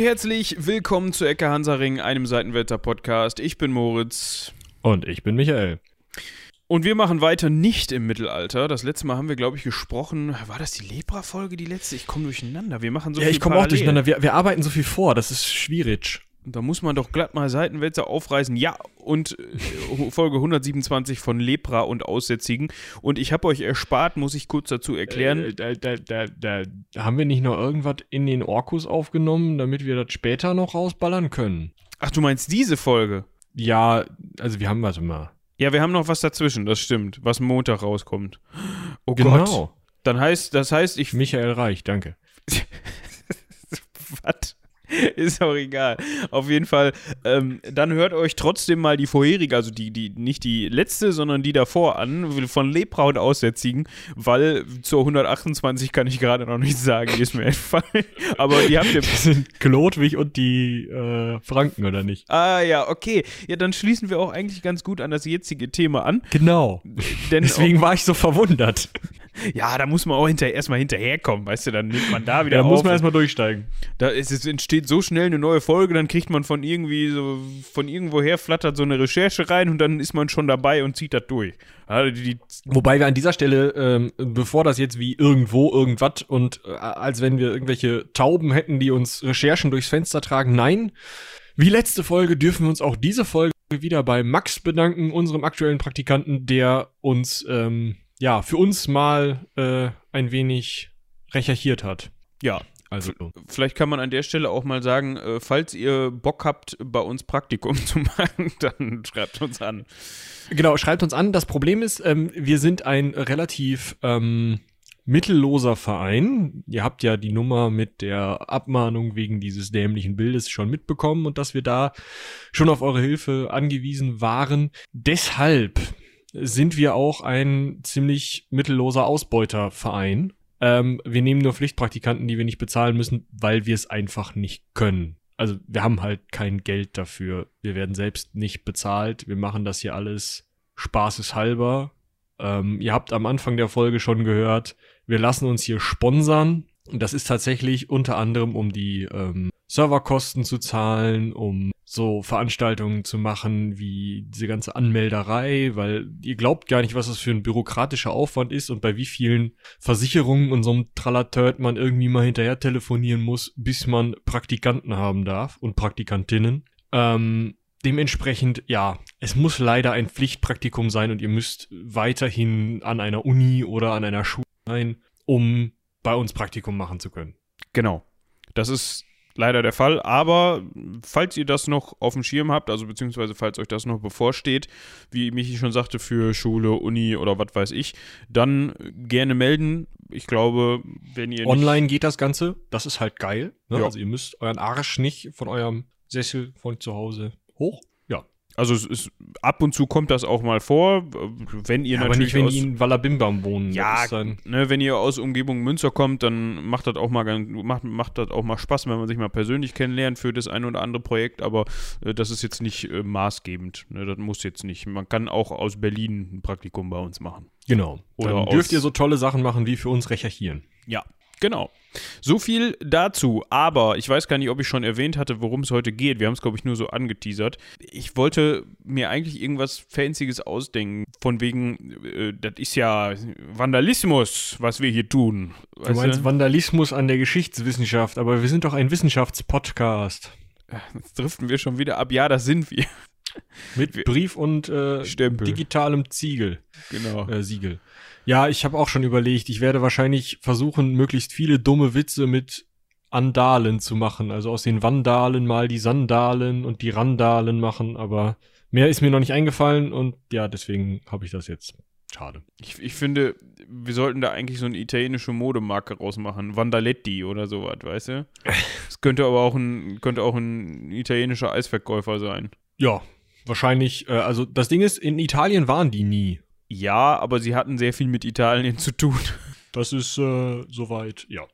und herzlich willkommen zu Ecke Hansaring, einem Seitenwetter-Podcast. Ich bin Moritz. Und ich bin Michael. Und wir machen weiter nicht im Mittelalter. Das letzte Mal haben wir, glaube ich, gesprochen. War das die Lepra-Folge, die letzte? Ich komme durcheinander. Wir machen so ja, viel ich komme auch durcheinander. Wir, wir arbeiten so viel vor. Das ist schwierig. Da muss man doch glatt mal Seitenwälzer aufreißen. Ja, und äh, Folge 127 von Lepra und Aussätzigen. Und ich habe euch erspart, muss ich kurz dazu erklären. Äh, da, da, da, da, haben wir nicht noch irgendwas in den Orkus aufgenommen, damit wir das später noch rausballern können? Ach, du meinst diese Folge? Ja, also wir haben was immer. Ja, wir haben noch was dazwischen, das stimmt, was Montag rauskommt. Oh genau. Gott. Dann heißt, das heißt, ich. Michael Reich, danke. was? ist auch egal. Auf jeden Fall, ähm, dann hört euch trotzdem mal die vorherige, also die, die, nicht die letzte, sondern die davor an, von Lepra und Aussätzigen, weil zur 128 kann ich gerade noch nicht sagen, die ist mir entfallen. Aber die habt ihr. Das sind Klodwig und die äh, Franken, oder nicht? Ah, ja, okay. Ja, dann schließen wir auch eigentlich ganz gut an das jetzige Thema an. Genau. Denn Deswegen war ich so verwundert. Ja, da muss man auch hinter, erstmal hinterherkommen, weißt du, dann nimmt man da wieder ja, da muss man erstmal durchsteigen. Da ist, es entsteht so schnell eine neue Folge, dann kriegt man von irgendwie so, von irgendwoher flattert so eine Recherche rein und dann ist man schon dabei und zieht das durch. Also die, Wobei wir an dieser Stelle, ähm, bevor das jetzt wie irgendwo irgendwas und äh, als wenn wir irgendwelche Tauben hätten, die uns Recherchen durchs Fenster tragen, nein. Wie letzte Folge dürfen wir uns auch diese Folge wieder bei Max bedanken, unserem aktuellen Praktikanten, der uns ähm, ja, für uns mal äh, ein wenig recherchiert hat. Ja, also vielleicht kann man an der Stelle auch mal sagen, äh, falls ihr Bock habt, bei uns Praktikum zu machen, dann schreibt uns an. Genau, schreibt uns an. Das Problem ist, ähm, wir sind ein relativ ähm, mittelloser Verein. Ihr habt ja die Nummer mit der Abmahnung wegen dieses dämlichen Bildes schon mitbekommen und dass wir da schon auf eure Hilfe angewiesen waren. Deshalb sind wir auch ein ziemlich mittelloser Ausbeuterverein. Ähm, wir nehmen nur Pflichtpraktikanten, die wir nicht bezahlen müssen, weil wir es einfach nicht können. Also wir haben halt kein Geld dafür. Wir werden selbst nicht bezahlt. Wir machen das hier alles spaßeshalber. Ähm, ihr habt am Anfang der Folge schon gehört, wir lassen uns hier sponsern. Und das ist tatsächlich unter anderem, um die ähm, Serverkosten zu zahlen, um so Veranstaltungen zu machen wie diese ganze Anmelderei, weil ihr glaubt gar nicht, was das für ein bürokratischer Aufwand ist und bei wie vielen Versicherungen und so einem Trallatört man irgendwie mal hinterher telefonieren muss, bis man Praktikanten haben darf und Praktikantinnen. Ähm, dementsprechend, ja, es muss leider ein Pflichtpraktikum sein und ihr müsst weiterhin an einer Uni oder an einer Schule sein, um bei uns Praktikum machen zu können. Genau. Das ist leider der Fall. Aber falls ihr das noch auf dem Schirm habt, also beziehungsweise falls euch das noch bevorsteht, wie Michi schon sagte, für Schule, Uni oder was weiß ich, dann gerne melden. Ich glaube, wenn ihr. Online geht das Ganze, das ist halt geil. Ne? Ja. Also ihr müsst euren Arsch nicht von eurem Sessel von zu Hause hoch. Also es ist, ab und zu kommt das auch mal vor, wenn ihr ja, natürlich aber nicht, wenn aus, in Wallabimbam wohnen. Ja, ne, wenn ihr aus Umgebung Münster kommt, dann macht das auch mal macht, macht das auch mal Spaß, wenn man sich mal persönlich kennenlernt für das ein oder andere Projekt, aber äh, das ist jetzt nicht äh, maßgebend. Ne, das muss jetzt nicht. Man kann auch aus Berlin ein Praktikum bei uns machen. Genau. Oder dann dürft ihr so tolle Sachen machen wie für uns recherchieren. Ja, Genau. So viel dazu. Aber ich weiß gar nicht, ob ich schon erwähnt hatte, worum es heute geht. Wir haben es, glaube ich, nur so angeteasert. Ich wollte mir eigentlich irgendwas Fancyes ausdenken. Von wegen, äh, das ist ja Vandalismus, was wir hier tun. Du meinst du? Vandalismus an der Geschichtswissenschaft, aber wir sind doch ein Wissenschaftspodcast. Jetzt driften wir schon wieder ab. Ja, das sind wir. Mit Brief und äh, digitalem Ziegel. Genau. Äh, Siegel. Ja, ich habe auch schon überlegt, ich werde wahrscheinlich versuchen, möglichst viele dumme Witze mit Andalen zu machen. Also aus den Vandalen mal die Sandalen und die Randalen machen, aber mehr ist mir noch nicht eingefallen und ja, deswegen habe ich das jetzt. Schade. Ich, ich finde, wir sollten da eigentlich so eine italienische Modemarke rausmachen. Vandaletti oder sowas, weißt du? Es könnte aber auch ein, könnte auch ein italienischer Eisverkäufer sein. Ja, wahrscheinlich. Äh, also das Ding ist, in Italien waren die nie. Ja, aber sie hatten sehr viel mit Italien zu tun. Das ist äh, soweit, ja.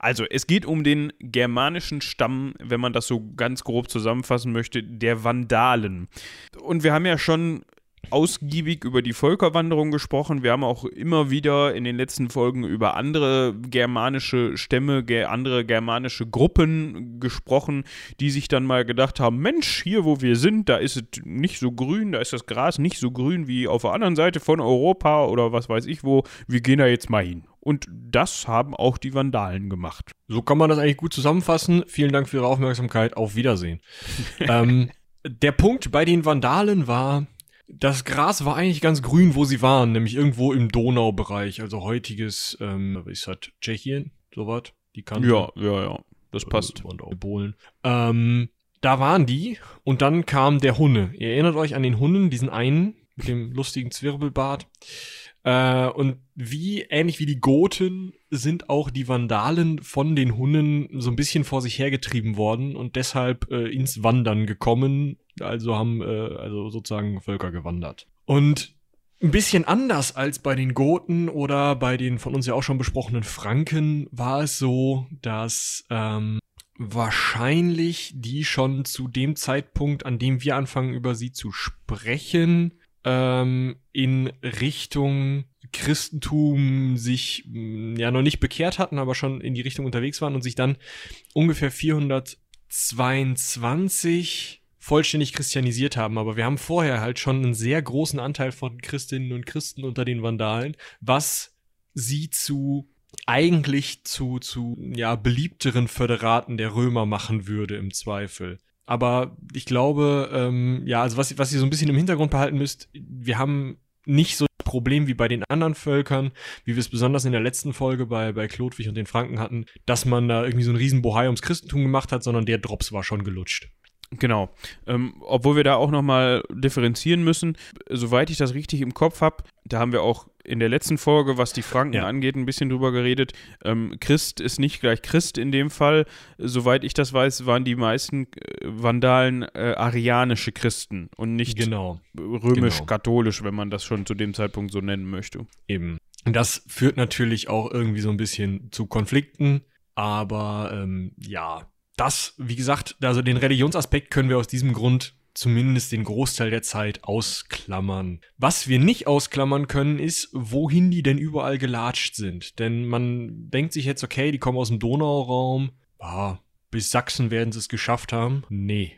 Also, es geht um den germanischen Stamm, wenn man das so ganz grob zusammenfassen möchte, der Vandalen. Und wir haben ja schon ausgiebig über die Völkerwanderung gesprochen. Wir haben auch immer wieder in den letzten Folgen über andere germanische Stämme, andere germanische Gruppen gesprochen, die sich dann mal gedacht haben, Mensch, hier wo wir sind, da ist es nicht so grün, da ist das Gras nicht so grün wie auf der anderen Seite von Europa oder was weiß ich wo, wir gehen da jetzt mal hin. Und das haben auch die Vandalen gemacht. So kann man das eigentlich gut zusammenfassen. Vielen Dank für Ihre Aufmerksamkeit. Auf Wiedersehen. ähm, der Punkt bei den Vandalen war, das Gras war eigentlich ganz grün, wo sie waren, nämlich irgendwo im Donaubereich, also heutiges, ähm, was ist das, Tschechien, sowas, die Kante. Ja, ja, ja, das passt. Und auch Polen. Ähm, da waren die und dann kam der Hunne. Ihr erinnert euch an den Hunnen, diesen einen mit dem lustigen Zwirbelbart. Äh, und wie, ähnlich wie die Goten, sind auch die Vandalen von den Hunnen so ein bisschen vor sich hergetrieben worden und deshalb äh, ins Wandern gekommen. Also haben äh, also sozusagen Völker gewandert. Und ein bisschen anders als bei den Goten oder bei den von uns ja auch schon besprochenen Franken war es so, dass ähm, wahrscheinlich die schon zu dem Zeitpunkt, an dem wir anfangen, über sie zu sprechen, ähm, in Richtung Christentum sich mm, ja noch nicht bekehrt hatten, aber schon in die Richtung unterwegs waren und sich dann ungefähr 422 vollständig christianisiert haben. Aber wir haben vorher halt schon einen sehr großen Anteil von Christinnen und Christen unter den Vandalen, was sie zu eigentlich zu, zu ja, beliebteren Föderaten der Römer machen würde im Zweifel. Aber ich glaube, ähm, ja, also was, was ihr so ein bisschen im Hintergrund behalten müsst, wir haben nicht so Problem wie bei den anderen Völkern, wie wir es besonders in der letzten Folge bei, bei Klodwig und den Franken hatten, dass man da irgendwie so einen riesen Bohai ums Christentum gemacht hat, sondern der Drops war schon gelutscht. Genau. Ähm, obwohl wir da auch nochmal differenzieren müssen, soweit ich das richtig im Kopf habe, da haben wir auch in der letzten Folge, was die Franken ja. angeht, ein bisschen drüber geredet. Ähm, Christ ist nicht gleich Christ in dem Fall. Soweit ich das weiß, waren die meisten äh, Vandalen äh, arianische Christen und nicht genau. römisch-katholisch, genau. wenn man das schon zu dem Zeitpunkt so nennen möchte. Eben. Das führt natürlich auch irgendwie so ein bisschen zu Konflikten, aber ähm, ja, das, wie gesagt, also den Religionsaspekt können wir aus diesem Grund zumindest den Großteil der Zeit ausklammern. Was wir nicht ausklammern können, ist, wohin die denn überall gelatscht sind. Denn man denkt sich jetzt, okay, die kommen aus dem Donauraum. Ah, bis Sachsen werden sie es geschafft haben. Nee.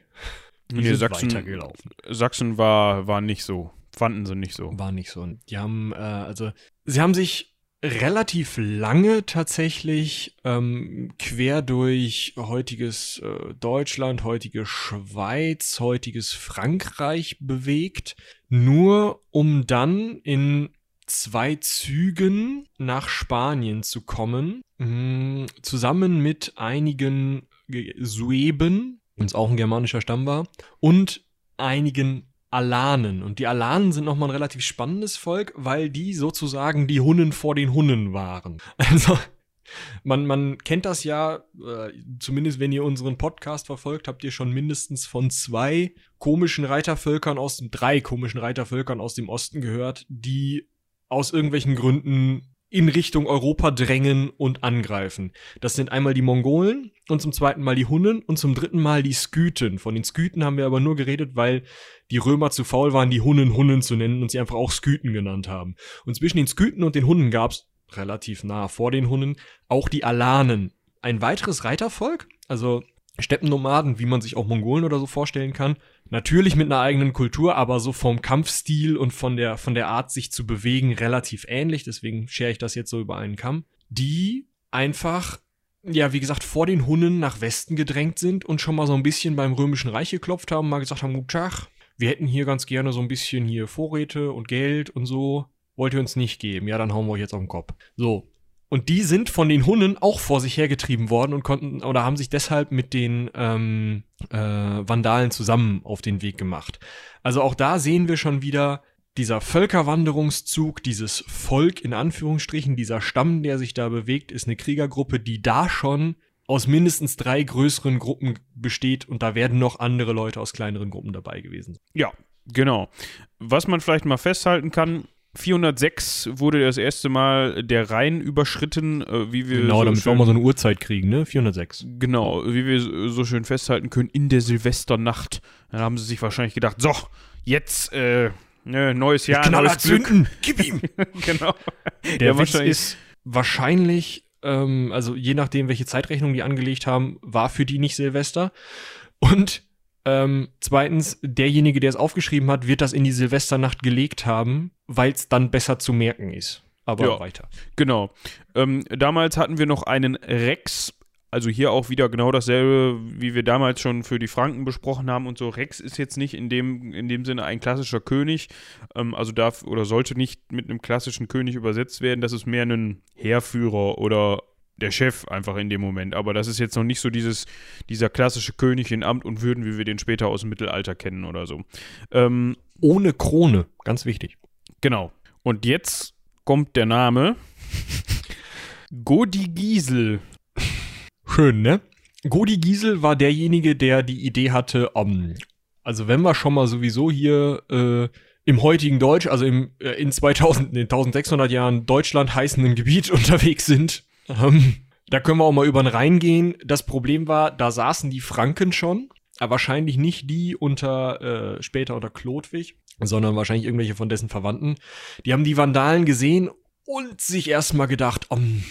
Die nee, Sachsen, weitergelaufen. Sachsen war, war nicht so. Fanden sie nicht so. War nicht so. Die haben, äh, also, sie haben sich relativ lange tatsächlich ähm, quer durch heutiges äh, Deutschland, heutige Schweiz, heutiges Frankreich bewegt, nur um dann in zwei Zügen nach Spanien zu kommen, mh, mm, zusammen mit einigen Sueben, uns auch ein germanischer Stamm war, und einigen Alanen. Und die Alanen sind nochmal ein relativ spannendes Volk, weil die sozusagen die Hunnen vor den Hunnen waren. Also, man, man kennt das ja, äh, zumindest wenn ihr unseren Podcast verfolgt, habt ihr schon mindestens von zwei komischen Reitervölkern aus drei komischen Reitervölkern aus dem Osten gehört, die aus irgendwelchen Gründen in Richtung Europa drängen und angreifen. Das sind einmal die Mongolen und zum zweiten Mal die Hunnen und zum dritten Mal die Skythen. Von den Skythen haben wir aber nur geredet, weil die Römer zu faul waren, die Hunnen Hunnen zu nennen und sie einfach auch Skythen genannt haben. Und zwischen den Skythen und den Hunnen gab's relativ nah vor den Hunnen auch die Alanen. Ein weiteres Reitervolk, also Steppennomaden, wie man sich auch Mongolen oder so vorstellen kann. Natürlich mit einer eigenen Kultur, aber so vom Kampfstil und von der, von der Art, sich zu bewegen, relativ ähnlich. Deswegen schere ich das jetzt so über einen Kamm. Die einfach, ja, wie gesagt, vor den Hunnen nach Westen gedrängt sind und schon mal so ein bisschen beim Römischen Reich geklopft haben, mal gesagt haben, gut Tag, wir hätten hier ganz gerne so ein bisschen hier Vorräte und Geld und so. Wollt ihr uns nicht geben? Ja, dann hauen wir euch jetzt auf den Kopf. So, und die sind von den Hunnen auch vor sich hergetrieben worden und konnten oder haben sich deshalb mit den ähm, äh, Vandalen zusammen auf den Weg gemacht. Also auch da sehen wir schon wieder dieser Völkerwanderungszug, dieses Volk in Anführungsstrichen, dieser Stamm, der sich da bewegt, ist eine Kriegergruppe, die da schon aus mindestens drei größeren Gruppen besteht und da werden noch andere Leute aus kleineren Gruppen dabei gewesen. Ja, genau. Was man vielleicht mal festhalten kann, 406 wurde das erste Mal der Rhein überschritten, äh, wie wir. Genau, so damit wir auch mal so eine Uhrzeit kriegen, ne? 406. Genau, wie wir so schön festhalten können, in der Silvesternacht. Dann haben sie sich wahrscheinlich gedacht, so, jetzt, äh, Ne, neues Jahr, neues Glück. zünden, gib ihm. genau. Der Ja, Witz wahrscheinlich- ist wahrscheinlich, ähm, also je nachdem, welche Zeitrechnung die angelegt haben, war für die nicht Silvester. Und ähm, zweitens, derjenige, der es aufgeschrieben hat, wird das in die Silvesternacht gelegt haben, weil es dann besser zu merken ist. Aber Ja. weiter. Genau. Ähm, damals hatten wir noch einen Rex. Also hier auch wieder genau dasselbe, wie wir damals schon für die Franken besprochen haben und so. Rex ist jetzt nicht in dem, in dem Sinne ein klassischer König, ähm, also darf oder sollte nicht mit einem klassischen König übersetzt werden. Das ist mehr ein Heerführer oder der Chef einfach in dem Moment. Aber das ist jetzt noch nicht so dieses, dieser klassische König in Amt und Würden, wie wir den später aus dem Mittelalter kennen oder so. Ähm, Ohne Krone, ganz wichtig. Genau. Und jetzt kommt der Name Godi Giesel. Schön, ne? Godi Giesel war derjenige, der die Idee hatte, um, also wenn wir schon mal sowieso hier äh, im heutigen Deutsch, also im, äh, in 2000, in den 1600 Jahren Deutschland heißenden Gebiet unterwegs sind, ähm, da können wir auch mal über den Rhein gehen. Das Problem war, da saßen die Franken schon, aber wahrscheinlich nicht die unter, äh, später unter Chlodwig, sondern wahrscheinlich irgendwelche von dessen Verwandten. Die haben die Vandalen gesehen und sich erstmal gedacht, um,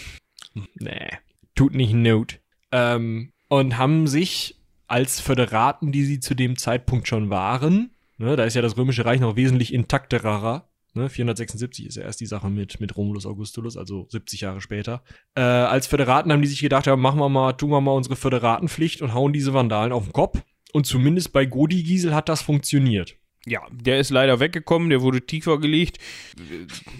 nee, tut nicht Not. Ähm, und haben sich als Föderaten, die sie zu dem Zeitpunkt schon waren, ne, da ist ja das Römische Reich noch wesentlich intakterer, ne, 476 ist ja erst die Sache mit, mit Romulus Augustulus, also 70 Jahre später. Äh, als Föderaten haben die sich gedacht, ja, machen wir mal, tun wir mal unsere Föderatenpflicht und hauen diese Vandalen auf den Kopf. Und zumindest bei Godi Giesel hat das funktioniert. Ja, der ist leider weggekommen, der wurde tiefer gelegt.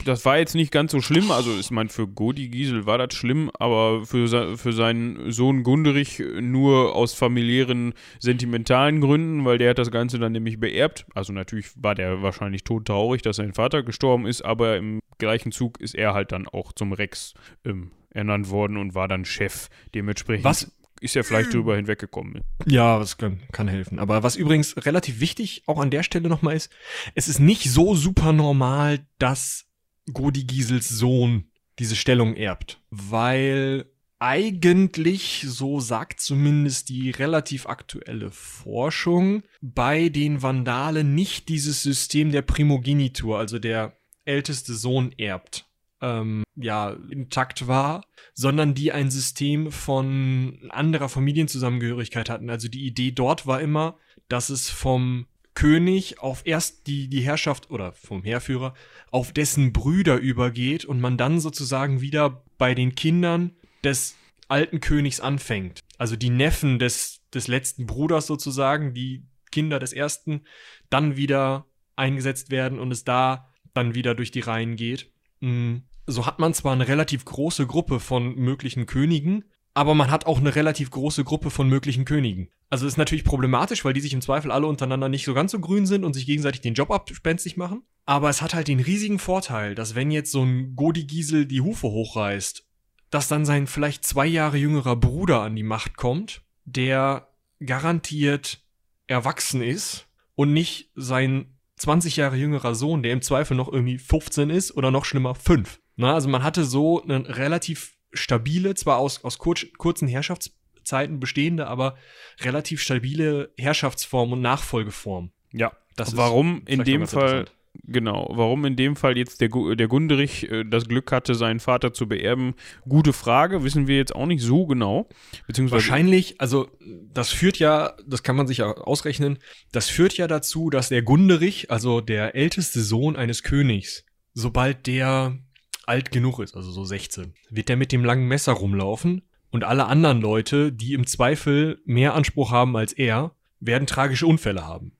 Das war jetzt nicht ganz so schlimm. Also, ich meine, für Godi Giesel war das schlimm, aber für, für seinen Sohn Gunderich nur aus familiären, sentimentalen Gründen, weil der hat das Ganze dann nämlich beerbt. Also, natürlich war der wahrscheinlich todtraurig, dass sein Vater gestorben ist, aber im gleichen Zug ist er halt dann auch zum Rex ähm, ernannt worden und war dann Chef. Dementsprechend Was- ist er vielleicht drüber hinweggekommen. Ja, das kann, kann helfen. Aber was übrigens relativ wichtig auch an der Stelle nochmal ist, es ist nicht so super normal, dass Godi Giesels Sohn diese Stellung erbt. Weil eigentlich, so sagt zumindest die relativ aktuelle Forschung, bei den Vandalen nicht dieses System der Primogenitur, also der älteste Sohn erbt, ähm, ja, intakt war, sondern die ein System von anderer Familienzusammengehörigkeit hatten. Also die Idee dort war immer, dass es vom König auf erst die, die Herrschaft oder vom Heerführer auf dessen Brüder übergeht und man dann sozusagen wieder bei den Kindern des alten Königs anfängt. Also die Neffen des, des letzten Bruders sozusagen, die Kinder des ersten, dann wieder eingesetzt werden und es da dann wieder durch die Reihen geht. Mm, So hat man zwar eine relativ große Gruppe von möglichen Königen, aber man hat auch eine relativ große Gruppe von möglichen Königen. Also ist natürlich problematisch, weil die sich im Zweifel alle untereinander nicht so ganz so grün sind und sich gegenseitig den Job abspenstig machen. Aber es hat halt den riesigen Vorteil, dass wenn jetzt so ein Godi Giesel die Hufe hochreißt, dass dann sein vielleicht zwei Jahre jüngerer Bruder an die Macht kommt, der garantiert erwachsen ist und nicht sein 20 Jahre jüngerer Sohn, der im Zweifel noch irgendwie 15 ist oder noch schlimmer 5. Na, also man hatte so eine relativ stabile, zwar aus, aus kurz, kurzen Herrschaftszeiten bestehende, aber relativ stabile Herrschaftsform und Nachfolgeform. Ja, Das ist warum in dem Fall, genau, warum in dem Fall jetzt der, der Gunderich äh, das Glück hatte, seinen Vater zu beerben, gute Frage, wissen wir jetzt auch nicht so genau. Beziehungsweise, Wahrscheinlich, also das führt ja, das kann man sich ja ausrechnen, das führt ja dazu, dass der Gunderich, also der älteste Sohn eines Königs, sobald der alt genug ist, also so 16, wird der mit dem langen Messer rumlaufen und alle anderen Leute, die im Zweifel mehr Anspruch haben als er, werden tragische Unfälle haben.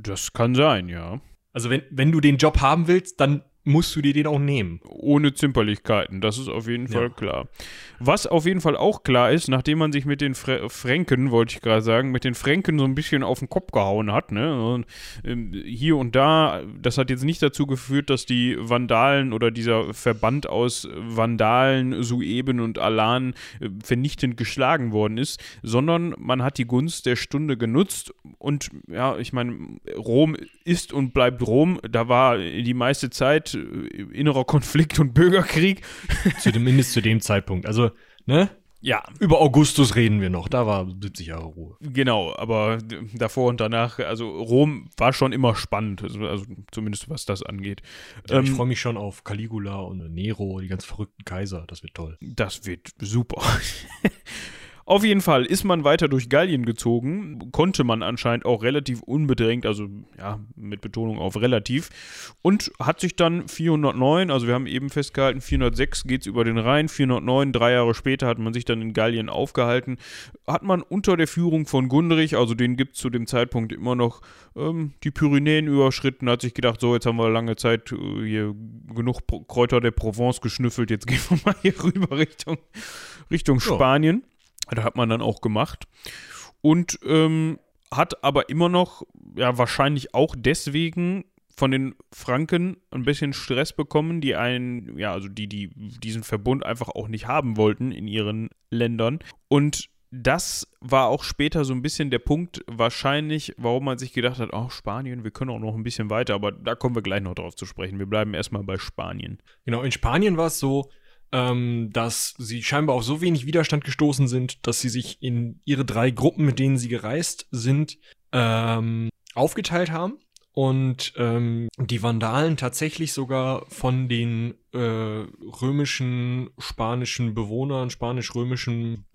das kann sein, ja. Also wenn, wenn du den Job haben willst, dann musst du dir den auch nehmen. Ohne Zimperlichkeiten, das ist auf jeden Fall Ja. klar. Was auf jeden Fall auch klar ist, nachdem man sich mit den Fre Fränken, wollte ich gerade sagen, mit den Fränken so ein bisschen auf den Kopf gehauen hat, ne? Und, ähm, hier und da, das hat jetzt nicht dazu geführt, dass die Vandalen oder dieser Verband aus Vandalen, Sueben und Alan äh, vernichtend geschlagen worden ist, sondern man hat die Gunst der Stunde genutzt und ja, ich meine, Rom ist und bleibt Rom. Da war die meiste Zeit äh, innerer Konflikt und Bürgerkrieg. Zumindest zu dem Zeitpunkt. Also, ne? Ja, Über Augustus reden wir noch, da war 70 Jahre Ruhe. genau, aber davor und danach, also Rom war schon immer spannend, also, zumindest was das angeht. Ja, ich Ähm, freue mich schon auf Caligula und Nero, die ganz verrückten Kaiser, das wird toll. Das wird super. Auf jeden Fall ist man weiter durch Gallien gezogen, konnte man anscheinend auch relativ unbedrängt, also ja, mit Betonung auf relativ, und hat sich dann 409, also wir haben eben festgehalten, 406 geht es über den Rhein, 409, drei Jahre später hat man sich dann in Gallien aufgehalten, hat man unter der Führung von Gundrich, also den gibt es zu dem Zeitpunkt immer noch, ähm, die Pyrenäen überschritten, hat sich gedacht, so jetzt haben wir lange Zeit äh, hier genug Pro Kräuter der Provence geschnüffelt, jetzt gehen wir mal hier rüber Richtung, Richtung Ja. Das hat man dann auch gemacht. Und ähm, hat aber immer noch, ja, wahrscheinlich auch deswegen von den Franken ein bisschen Stress bekommen, die einen, ja, also die, die diesen Verbund einfach auch nicht haben wollten in ihren Ländern. Und das war auch später so ein bisschen der Punkt, wahrscheinlich, warum man sich gedacht hat, oh, Spanien, wir können auch noch ein bisschen weiter, aber da kommen wir gleich noch drauf zu sprechen. Wir bleiben erstmal bei Spanien. Genau, in Spanien war es so, ähm, dass sie scheinbar auf so wenig Widerstand gestoßen sind, dass sie sich in ihre drei Gruppen, mit denen sie gereist sind, ähm, aufgeteilt haben. Und ähm, die Vandalen tatsächlich sogar von den äh, römischen, spanischen Bewohnern, spanisch-römischen,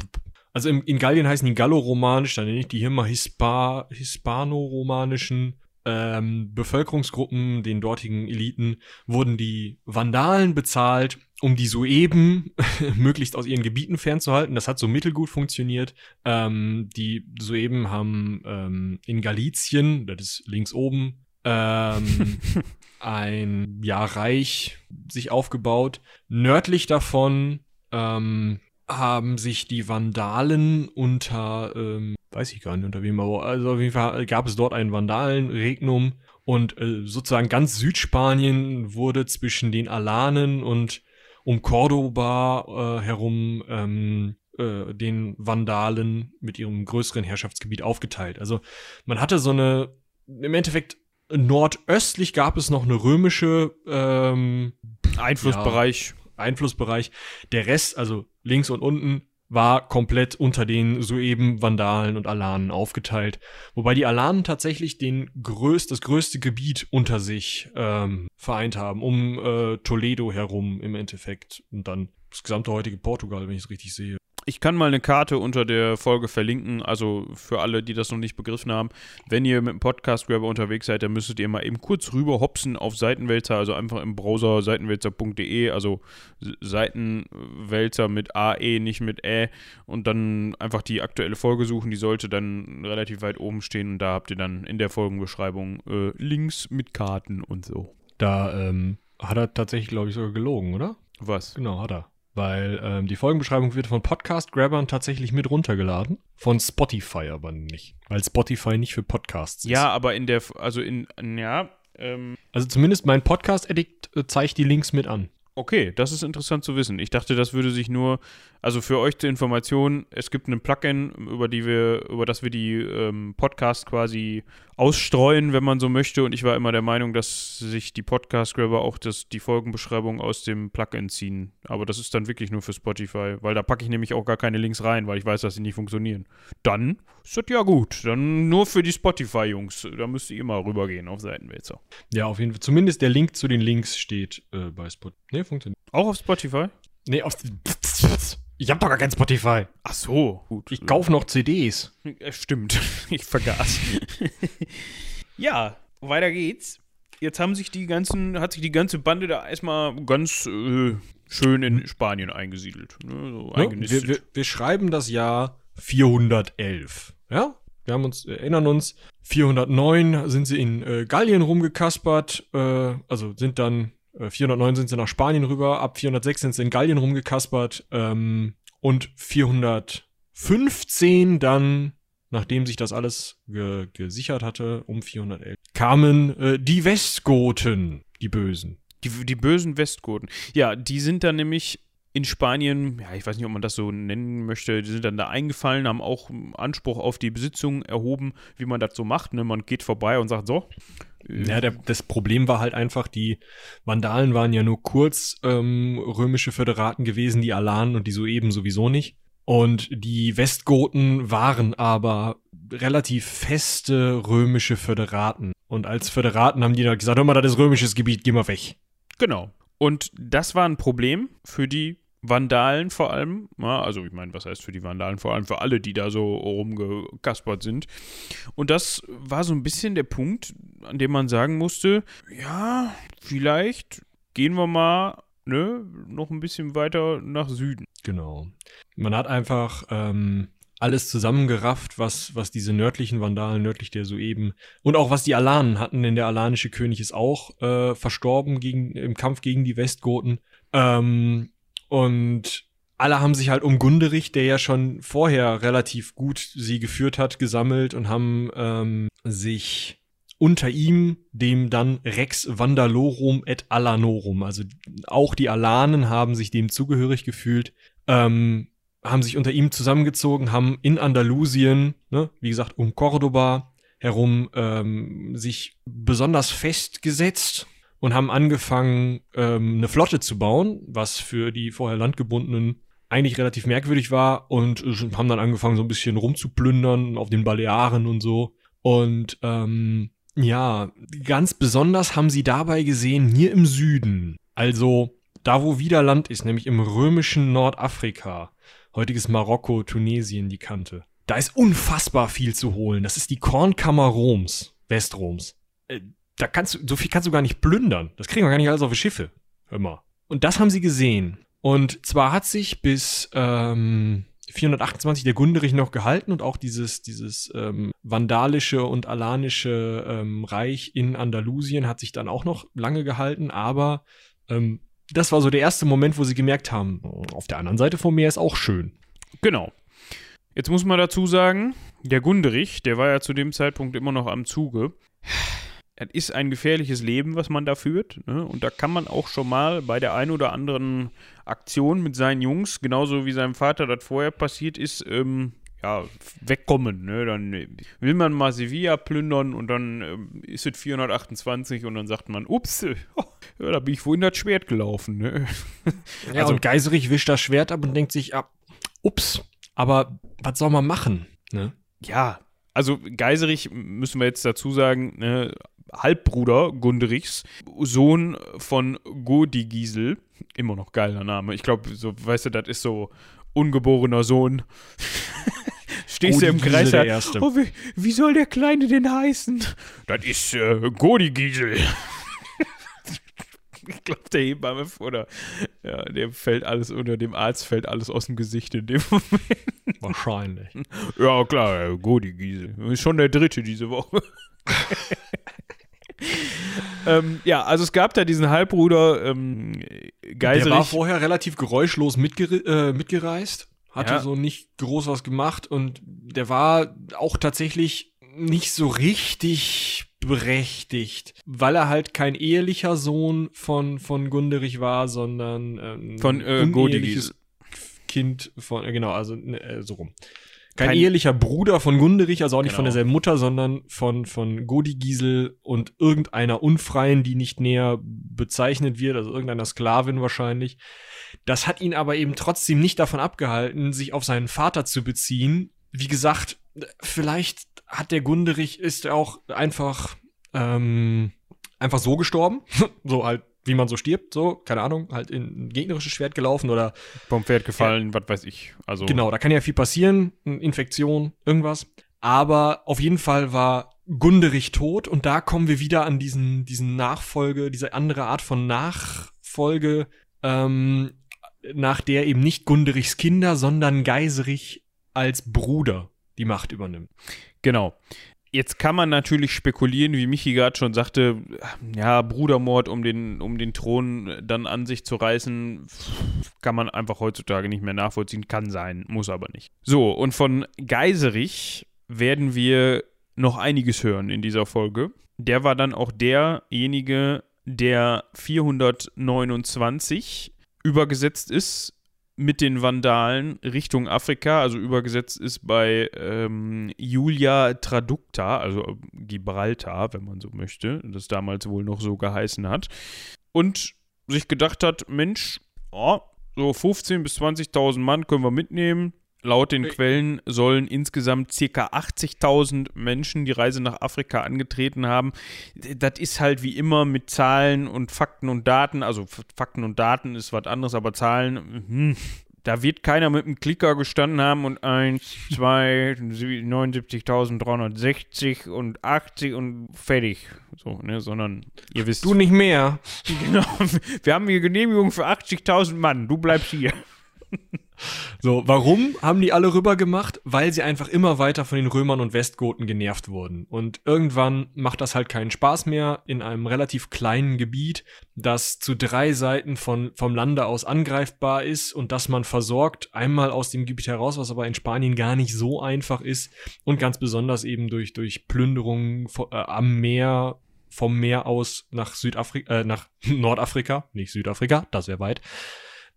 also im, in Gallien heißen die Gallo-Romanisch, dann nenne ich die hier mal Hispa, Hispano-romanischen ähm, Bevölkerungsgruppen, den dortigen Eliten, wurden die Vandalen bezahlt, um die Sueben möglichst aus ihren Gebieten fernzuhalten. Das hat so mittelgut funktioniert. Ähm, die Sueben haben ähm, in Galizien, das ist links oben, ähm, ein ja, Reich sich aufgebaut. Nördlich davon ähm, haben sich die Vandalen unter, ähm, weiß ich gar nicht unter wem, aber also auf jeden Fall gab es dort ein Vandalenregnum und äh, sozusagen ganz Südspanien wurde zwischen den Alanen und um Cordoba äh, herum ähm, äh, den Vandalen mit ihrem größeren Herrschaftsgebiet aufgeteilt. Also man hatte so eine, im Endeffekt nordöstlich gab es noch eine römische ähm, Einflussbereich. Einflussbereich. Der Rest, also links und unten, war komplett unter den soeben Vandalen und Alanen aufgeteilt. Wobei die Alanen tatsächlich den größt, das größte Gebiet unter sich ähm, vereint haben, um äh, Toledo herum im Endeffekt. Und dann das gesamte heutige Portugal, wenn ich es richtig sehe. Ich kann mal eine Karte unter der Folge verlinken, also für alle, die das noch nicht begriffen haben. Wenn ihr mit dem Podcast Grabber unterwegs seid, dann müsstet ihr mal eben kurz rüber hopsen auf Seitenwälzer, also einfach im Browser seitenwälzer.de, also Seitenwälzer mit AE, nicht mit Ä und dann einfach die aktuelle Folge suchen, die sollte dann relativ weit oben stehen und da habt ihr dann in der Folgenbeschreibung äh, Links mit Karten und so. Da ähm, hat er tatsächlich, glaube ich, sogar gelogen, oder? Was? Genau, hat er. Weil ähm, die Folgenbeschreibung wird von Podcast-Grabbern tatsächlich mit runtergeladen. Von Spotify aber nicht. Weil Spotify nicht für Podcasts ist. Ja, aber in der, also in, ja, ähm, Also zumindest mein Podcast-Edit äh, zeigt die Links mit an. Okay, das ist interessant zu wissen. Ich dachte, das würde sich nur, also für euch zur Information, es gibt ein Plugin, über die wir, über das wir die ähm, Podcasts quasi ausstreuen, wenn man so möchte. Und ich war immer der Meinung, dass sich die Podcast-Grabber auch das, die Folgenbeschreibung aus dem Plugin ziehen. Aber das ist dann wirklich nur für Spotify, weil da packe ich nämlich auch gar keine Links rein, weil ich weiß, dass sie nicht funktionieren. Dann ist das ja gut. Dann nur für die Spotify-Jungs. Da müsst ihr mal rübergehen auf Seitenwälzer. Ja, auf jeden Fall. Zumindest der Link zu den Links steht äh, bei Spotify. Nee, funktioniert. Auch auf Spotify? Nee, auf. Ich hab doch gar kein Spotify. Ach so, gut. Ich kaufe noch CDs. Ja, Stimmt, ich vergaß. ja, weiter geht's. Jetzt haben sich die ganzen, hat sich die ganze Bande da erstmal ganz äh, schön in Spanien eingesiedelt. Ne, so eingenistet. Wir, wir, wir schreiben das Jahr 411. Ja? Wir haben uns, erinnern uns, 409 sind sie in äh, Gallien rumgekaspert, äh, also sind dann, äh, 409 sind sie nach Spanien rüber, ab 406 sind sie in Gallien rumgekaspert ähm, und 415 dann, nachdem sich das alles ge gesichert hatte, um 411, kamen äh, die Westgoten, die Bösen. Die, die bösen Westgoten. Ja, die sind dann nämlich in Spanien, ja, ich weiß nicht, ob man das so nennen möchte, die sind dann da eingefallen, haben auch Anspruch auf die Besitzung erhoben, wie man das so macht. Ne? Man geht vorbei und sagt so. Ja, der, das Problem war halt einfach, die Vandalen waren ja nur kurz ähm, römische Föderaten gewesen, die Alanen und die Sueben sowieso nicht. Und die Westgoten waren aber relativ feste römische Föderaten. Und als Föderaten haben die dann gesagt, hör mal, das ist römisches Gebiet, geh mal weg. Genau. Und das war ein Problem für die Vandalen vor allem. Ja, also ich meine, was heißt für die Vandalen? Vor allem für alle, die da so rumgekaspert sind. Und das war so ein bisschen der Punkt, an dem man sagen musste, ja, vielleicht gehen wir mal ne, noch ein bisschen weiter nach Süden. Genau. Man hat einfach ähm, alles zusammengerafft, was, was diese nördlichen Vandalen, nördlich der soeben, und auch was die Alanen hatten, denn der alanische König ist auch äh, verstorben gegen, im Kampf gegen die Westgoten. Ähm, und alle haben sich halt um Gunderich, der ja schon vorher relativ gut sie geführt hat, gesammelt und haben ähm, sich unter ihm, dem dann Rex Vandalorum et Alanorum, also auch die Alanen haben sich dem zugehörig gefühlt, ähm, haben sich unter ihm zusammengezogen, haben in Andalusien, ne, wie gesagt, um Cordoba herum ähm, sich besonders festgesetzt und haben angefangen, ähm, eine Flotte zu bauen, was für die vorher Landgebundenen eigentlich relativ merkwürdig war und haben dann angefangen, so ein bisschen rumzuplündern auf den Balearen und so. Und ähm, ja, ganz besonders haben sie dabei gesehen, hier im Süden, also da wo wieder Land ist, nämlich im römischen Nordafrika, heutiges Marokko, Tunesien, die Kante. Da ist unfassbar viel zu holen. Das ist die Kornkammer Roms, Westroms. Da kannst du, so viel kannst du gar nicht plündern. Das kriegen wir gar nicht alles auf die Schiffe. Mal. Und das haben sie gesehen. Und zwar hat sich bis ähm, 428 der Gunderich noch gehalten und auch dieses, dieses ähm, vandalische und alanische ähm, Reich in Andalusien hat sich dann auch noch lange gehalten, aber ähm, das war so der erste Moment, wo sie gemerkt haben, auf der anderen Seite vom Meer ist auch schön. Genau. Jetzt muss man dazu sagen, der Gunderich, der war ja zu dem Zeitpunkt immer noch am Zuge. Es ist ein gefährliches Leben, was man da führt. Ne? Und da kann man auch schon mal bei der einen oder anderen Aktion mit seinen Jungs, genauso wie seinem Vater das vorher passiert ist, ähm, ja, wegkommen. Ne? Dann will man mal Sevilla plündern und dann ähm, ist es 428 und dann sagt man, ups, oh, ja, da bin ich wohin das Schwert gelaufen. Ne? Ja, also, und Geiserich wischt das Schwert ab und denkt sich, ah, ups, aber was soll man machen? Ne? Ja, also Geiserich, müssen wir jetzt dazu sagen, ne, Halbbruder Gunderichs, Sohn von Godigisel, immer noch geiler Name. Ich glaube, so, weißt du, das ist so ungeborener Sohn. Stehst du im Kreis, der Erste. Oh, wie, wie, soll der Kleine denn heißen? Das ist äh, Godigisel. ich glaube, der Hebamme oder ja, dem fällt alles unter dem Arzt fällt alles aus dem Gesicht in dem Moment. Wahrscheinlich. Ja, klar, Godi Giesel. Ist schon der dritte diese Woche. Ähm, ja, also es gab da diesen Halbbruder ähm, Geiserich. Der war vorher relativ geräuschlos mitgere äh, mitgereist, hatte ja. so nicht groß was gemacht und der war auch tatsächlich nicht so richtig berechtigt, weil er halt kein ehelicher Sohn von, von Gunderich war, sondern ähm, von äh, Kind von, äh, genau, also äh, so rum. Kein, kein, ehelicher Bruder von Gunderich, also auch nicht genau. von derselben Mutter, sondern von, von Godigisel und irgendeiner Unfreien, die nicht näher bezeichnet wird, also irgendeiner Sklavin wahrscheinlich. Das hat ihn aber eben trotzdem nicht davon abgehalten, sich auf seinen Vater zu beziehen. Wie gesagt, vielleicht hat der Gunderich, ist er auch einfach, ähm, einfach so gestorben. so halt, wie man so stirbt, so, keine Ahnung, halt in ein gegnerisches Schwert gelaufen oder. Vom Pferd gefallen, ja, was weiß ich. Also. Genau, da kann ja viel passieren, Infektion, irgendwas. Aber auf jeden Fall war Gunderich tot und da kommen wir wieder an diesen, diesen Nachfolge, diese andere Art von Nachfolge, ähm, nach der eben nicht Gunderichs Kinder, sondern Geiserich als Bruder die Macht übernimmt. Genau. Jetzt kann man natürlich spekulieren, wie Michi gerade schon sagte, ja, Brudermord, um den, um den Thron dann an sich zu reißen, kann man einfach heutzutage nicht mehr nachvollziehen. Kann sein, muss aber nicht. So, und von Geiserich werden wir noch einiges hören in dieser Folge. Der war dann auch derjenige, der 429 übergesetzt ist mit den Vandalen Richtung Afrika, also übergesetzt ist bei ähm, Julia Traducta, also Gibraltar, wenn man so möchte, das damals wohl noch so geheißen hat, und sich gedacht hat, Mensch, oh, so 15.000 bis 20.000 Mann können wir mitnehmen, Laut den. Quellen sollen insgesamt circa 80.000 Menschen die Reise nach Afrika angetreten haben. Das ist halt wie immer mit Zahlen und Fakten und Daten. Also Fakten und Daten ist was anderes, aber Zahlen, hm, da wird keiner mit einem Klicker gestanden haben und 1, 2, 79.360 und 80 und fertig. So, ne, sondern ihr wisst. Du nicht mehr. genau. Wir haben hier Genehmigung für 80.000 Mann. Du bleibst hier. So, warum haben die alle rüber gemacht? Weil sie einfach immer weiter von den Römern und Westgoten genervt wurden. Und irgendwann macht das halt keinen Spaß mehr in einem relativ kleinen Gebiet, das zu drei Seiten von, vom Lande aus angreifbar ist und das man versorgt, einmal aus dem Gebiet heraus, was aber in Spanien gar nicht so einfach ist und ganz besonders eben durch, durch Plünderungen äh, am Meer, vom Meer aus nach Südafrika, äh, nach Nordafrika, nicht Südafrika, das wäre weit.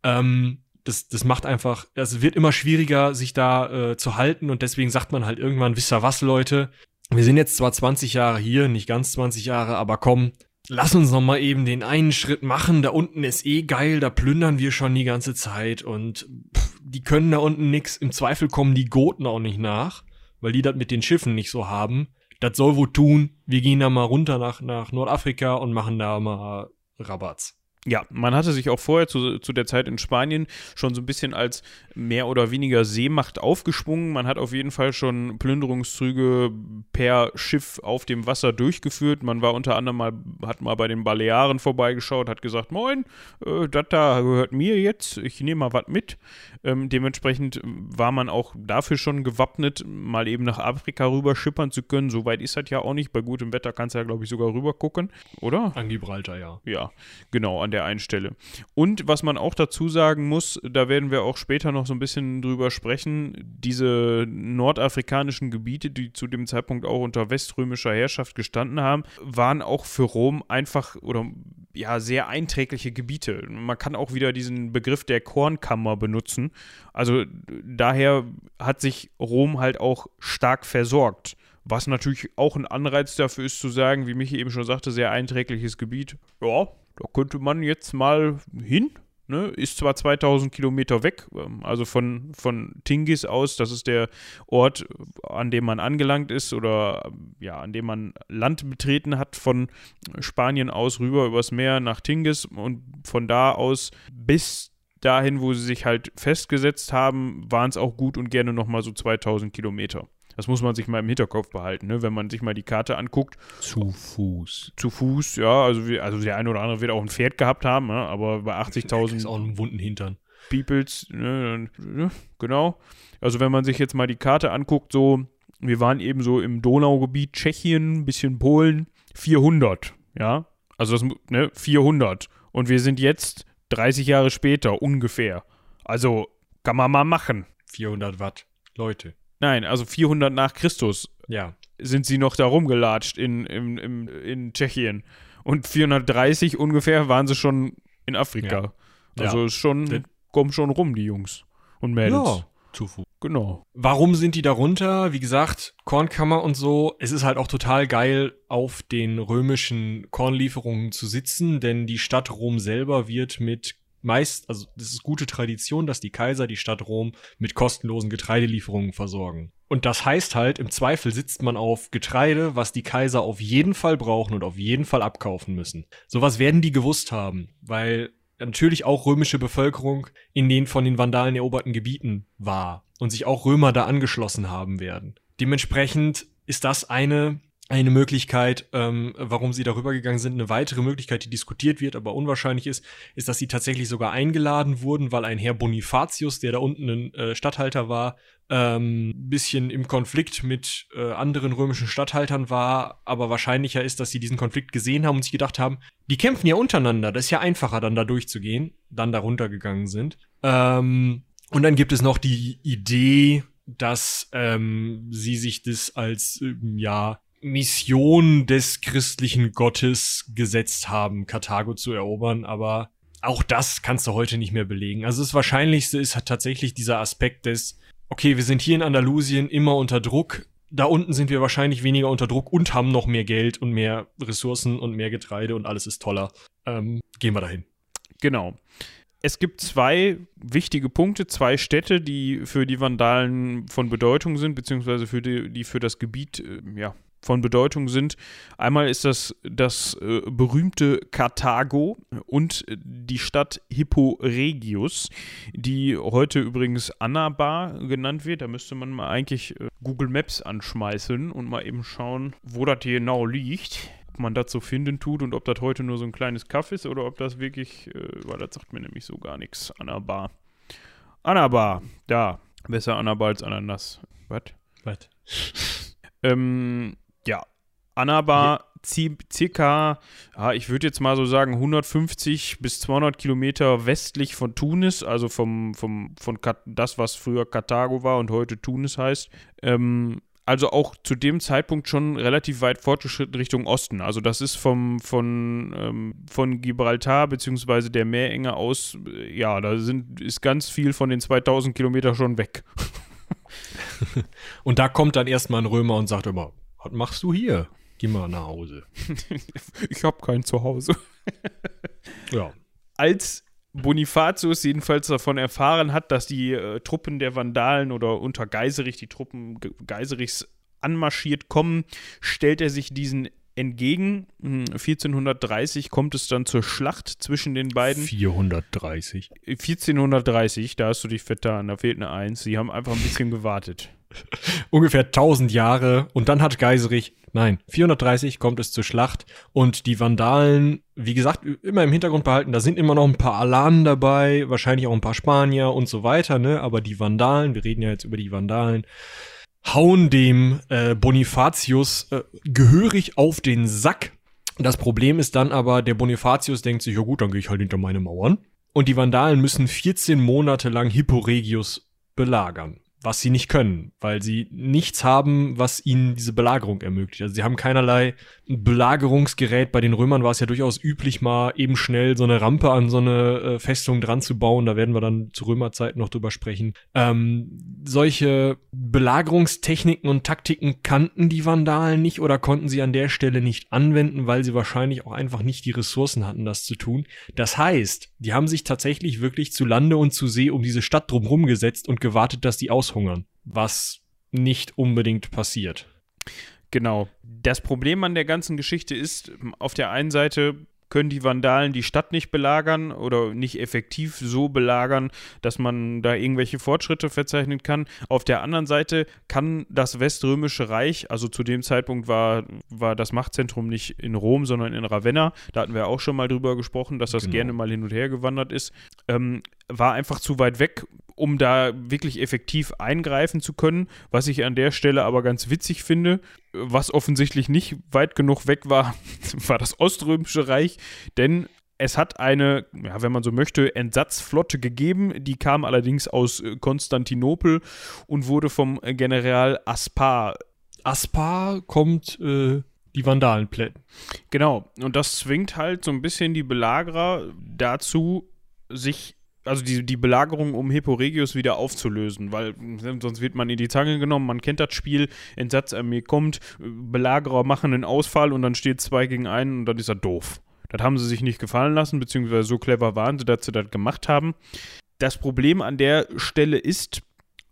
Ähm, das, das macht einfach, also es wird immer schwieriger, sich da äh, zu halten und deswegen sagt man halt irgendwann, wisst ihr was, Leute, wir sind jetzt zwar 20 Jahre hier, nicht ganz 20 Jahre, aber komm, lass uns noch mal eben den einen Schritt machen, da unten ist eh geil, da plündern wir schon die ganze Zeit und pff, die können da unten nix, im Zweifel kommen die Goten auch nicht nach, weil die das mit den Schiffen nicht so haben. Das soll wohl tun, wir gehen da mal runter nach, nach Nordafrika und machen da mal Rabatz. Ja, man hatte sich auch vorher zu, zu der Zeit in Spanien schon so ein bisschen als mehr oder weniger Seemacht aufgeschwungen. Man hat auf jeden Fall schon Plünderungszüge per Schiff auf dem Wasser durchgeführt. Man war unter anderem mal, hat mal bei den Balearen vorbeigeschaut, hat gesagt, moin, äh, das da gehört mir jetzt, ich nehme mal was mit. Ähm, dementsprechend war man auch dafür schon gewappnet, mal eben nach Afrika rüber schippern zu können. So weit ist das ja auch nicht. Bei gutem Wetter kannst du ja, glaube ich, sogar rüber gucken, oder? An Gibraltar, ja. Ja, genau, an der einen Stelle. Und was man auch dazu sagen muss, da werden wir auch später noch so ein bisschen drüber sprechen, diese nordafrikanischen Gebiete, die zu dem Zeitpunkt auch unter weströmischer Herrschaft gestanden haben, waren auch für Rom einfach oder ja, sehr einträgliche Gebiete. Man kann auch wieder diesen Begriff der Kornkammer benutzen. Also daher hat sich Rom halt auch stark versorgt. Was natürlich auch ein Anreiz dafür ist zu sagen, wie Michi eben schon sagte, sehr einträgliches Gebiet. Ja, da könnte man jetzt mal hin. Ne? Ist zwar 2000 Kilometer weg, ähm, also von, von Tingis aus, das ist der Ort, an dem man angelangt ist oder ähm, ja, an dem man Land betreten hat, von Spanien aus rüber übers Meer nach Tingis und von da aus bis dahin, wo sie sich halt festgesetzt haben, waren es auch gut und gerne nochmal so 2000 Kilometer. Das muss man sich mal im Hinterkopf behalten, ne? wenn man sich mal die Karte anguckt. Zu Fuß. Zu Fuß, ja, also, also der eine oder andere wird auch ein Pferd gehabt haben, ne? aber bei Ist 80.000 auch einen wunden Hintern. Peoples, ne, ne, genau. Also wenn man sich jetzt mal die Karte anguckt, so, wir waren eben so im Donaugebiet, Tschechien, ein bisschen Polen, 400, ja. Also das, ne, 400. Und wir sind jetzt 30 Jahre später ungefähr. Also kann man mal machen. 400 Watt. Leute. Nein, also 400 nach Christus Ja. sind sie noch da rumgelatscht in, in, in, in Tschechien. Und 430 ungefähr waren sie schon in Afrika. Ja. Also Ja. ist schon, kommen schon rum, die Jungs und Mädels. Zu Fuß. Genau. Warum sind die da runter? Wie gesagt, Kornkammer und so. Es ist halt auch total geil, auf den römischen Kornlieferungen zu sitzen, denn die Stadt Rom selber wird mit meist, also das ist gute Tradition, dass die Kaiser die Stadt Rom mit kostenlosen Getreidelieferungen versorgen. Und das heißt halt, im Zweifel sitzt man auf Getreide, was die Kaiser auf jeden Fall brauchen und auf jeden Fall abkaufen müssen. Sowas werden die gewusst haben, weil natürlich auch römische Bevölkerung in den von den Vandalen eroberten Gebieten war und sich auch Römer da angeschlossen haben werden. Dementsprechend ist das eine eine Möglichkeit, ähm, warum sie darüber gegangen sind. Eine weitere Möglichkeit, die diskutiert wird, aber unwahrscheinlich ist, ist, dass sie tatsächlich sogar eingeladen wurden, weil ein Herr Bonifatius, der da unten ein äh, Statthalter war, ähm, bisschen im Konflikt mit äh, anderen römischen Statthaltern war, aber wahrscheinlicher ist, dass sie diesen Konflikt gesehen haben und sich gedacht haben, die kämpfen ja untereinander, das ist ja einfacher, dann da durchzugehen, dann da runtergegangen sind. Ähm, und dann gibt es noch die Idee, dass ähm, sie sich das als ähm, ja Mission des christlichen Gottes gesetzt haben, Karthago zu erobern, aber auch das kannst du heute nicht mehr belegen. Also das Wahrscheinlichste ist halt tatsächlich dieser Aspekt des, okay, wir sind hier in Andalusien immer unter Druck, da unten sind wir wahrscheinlich weniger unter Druck und haben noch mehr Geld und mehr Ressourcen und mehr Getreide und alles ist toller. Ähm, gehen wir dahin. Genau. es gibt zwei wichtige Punkte, zwei Städte, die für die Vandalen von Bedeutung sind, beziehungsweise für die, die für das Gebiet äh, ja, von Bedeutung sind. Einmal ist das das äh, berühmte Karthago und die Stadt Hippo Regius, die heute übrigens Anabar genannt wird. Da müsste man mal eigentlich äh, Google Maps anschmeißeln und mal eben schauen, wo das hier genau liegt ob man das so finden tut und ob das heute nur so ein kleines Kaff ist oder ob das wirklich, äh, weil das sagt mir nämlich so gar nichts. Anabar. Anabar, da. Besser Anabar als Ananas. Was? Was? Ähm, ja. Anabar, zi- circa, ja, ich würde jetzt mal so sagen, 150 bis 200 Kilometer westlich von Tunis, also vom, vom, von Kat das, was früher Karthago war und heute Tunis heißt. Ähm, also auch zu dem Zeitpunkt schon relativ weit fortgeschritten Richtung Osten. Also das ist vom, von, ähm, von Gibraltar beziehungsweise der Meerenge aus, äh, ja, da sind, ist ganz viel von den 2000 Kilometern schon weg. Und da kommt dann erstmal ein Römer und sagt immer, was machst du hier? Geh mal nach Hause. ich habe kein Zuhause. Ja. als Bonifatius jedenfalls davon erfahren hat, dass die äh, Truppen der Vandalen oder unter Geiserich, die Truppen Ge- Geiserichs anmarschiert kommen, stellt er sich diesen entgegen. Hm, 1430 kommt es dann zur Schlacht zwischen den beiden. 430. 1430, da hast du dich vertan, da fehlt eine Eins. Sie haben einfach ein bisschen gewartet. Ungefähr 1000 Jahre und dann hat Geiserich, nein, 430 kommt es zur Schlacht und die Vandalen, wie gesagt, immer im Hintergrund behalten, da sind immer noch ein paar Alanen dabei, wahrscheinlich auch ein paar Spanier und so weiter, ne, aber die Vandalen, wir reden ja jetzt über die Vandalen, hauen dem äh, Bonifatius äh, gehörig auf den Sack. Das Problem ist dann aber, der Bonifatius denkt sich, ja gut, dann gehe ich halt hinter meine Mauern. Und die Vandalen müssen 14 Monate lang Hippo Regius belagern. Was sie nicht können, weil sie nichts haben, was ihnen diese Belagerung ermöglicht. Also sie haben keinerlei Belagerungsgerät. Bei den Römern war es ja durchaus üblich, mal eben schnell so eine Rampe an so eine äh, Festung dran zu bauen. Da werden wir dann zu Römerzeiten noch drüber sprechen. Ähm, solche Belagerungstechniken und Taktiken kannten die Vandalen nicht oder konnten sie an der Stelle nicht anwenden, weil sie wahrscheinlich auch einfach nicht die Ressourcen hatten, das zu tun. Das heißt, die haben sich tatsächlich wirklich zu Lande und zu See um diese Stadt drumherum gesetzt und gewartet, dass die aushungern. Was nicht unbedingt passiert. Genau. Das Problem an der ganzen Geschichte ist, auf der einen Seite können die Vandalen die Stadt nicht belagern oder nicht effektiv so belagern, dass man da irgendwelche Fortschritte verzeichnen kann. Auf der anderen Seite kann das Weströmische Reich, also zu dem Zeitpunkt war, war das Machtzentrum nicht in Rom, sondern in Ravenna, da hatten wir auch schon mal drüber gesprochen, dass das Genau. gerne mal hin und her gewandert ist, ähm, war einfach zu weit weg, um da wirklich effektiv eingreifen zu können, was ich an der Stelle aber ganz witzig finde, was offensichtlich nicht weit genug weg war, war das Oströmische Reich, denn es hat eine, ja, wenn man so möchte, Entsatzflotte gegeben, die kam allerdings aus äh, Konstantinopel und wurde vom General Aspar Aspar kommt äh, die Vandalen plätten. Genau, und das zwingt halt so ein bisschen die Belagerer dazu, sich, also die, die Belagerung um Hippo Regius wieder aufzulösen, weil äh, sonst wird man in die Zange genommen, man kennt das Spiel, Entsatzarmee kommt, Belagerer machen einen Ausfall und dann steht zwei gegen einen und dann ist er doof. Das haben sie sich nicht gefallen lassen, beziehungsweise so clever waren sie, dass sie das gemacht haben. Das Problem an der Stelle ist,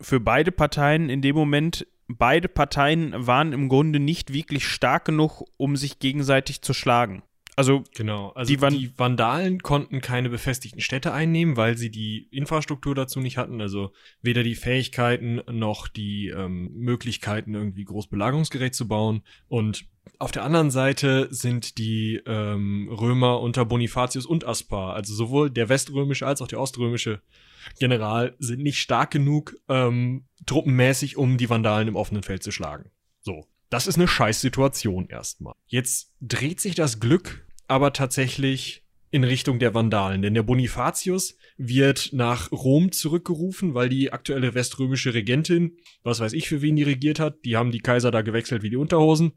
für beide Parteien in dem Moment, beide Parteien waren im Grunde nicht wirklich stark genug, um sich gegenseitig zu schlagen. Also, Genau, also Die die, Van- Vandalen konnten keine befestigten Städte einnehmen, weil sie die Infrastruktur dazu nicht hatten, also weder die Fähigkeiten noch die ähm, Möglichkeiten, irgendwie groß Belagerungsgerät zu bauen. Und auf der anderen Seite sind die ähm, Römer unter Bonifatius und Aspar, also sowohl der weströmische als auch der oströmische General, sind nicht stark genug ähm, truppenmäßig, um die Vandalen im offenen Feld zu schlagen. So. Das ist eine Scheißsituation erstmal. Jetzt dreht sich das Glück aber tatsächlich in Richtung der Vandalen, denn der Bonifatius wird nach Rom zurückgerufen, weil die aktuelle weströmische Regentin, was weiß ich für wen die regiert hat, die haben die Kaiser da gewechselt wie die Unterhosen,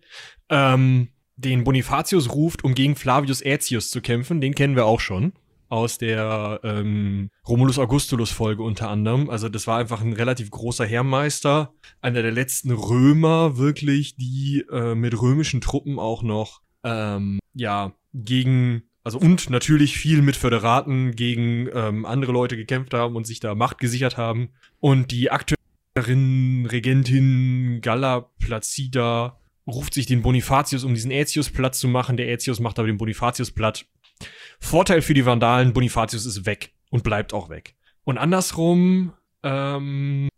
ähm, den Bonifatius ruft, um gegen Flavius Aetius zu kämpfen, den kennen wir auch schon aus der ähm, Romulus Augustulus Folge unter anderem. Also das war einfach ein relativ großer Heermeister, einer der letzten Römer wirklich, die äh, mit römischen Truppen auch noch ähm, ja gegen Also und natürlich viel mit Föderaten gegen ähm, andere Leute gekämpft haben und sich da Macht gesichert haben. Und die Akteurin, Regentin Galla Placida ruft sich den Bonifatius, um diesen Aetius platt zu machen. Der Aetius macht aber den Bonifatius platt. Vorteil für die Vandalen, Bonifatius ist weg und bleibt auch weg. Und andersrum ähm,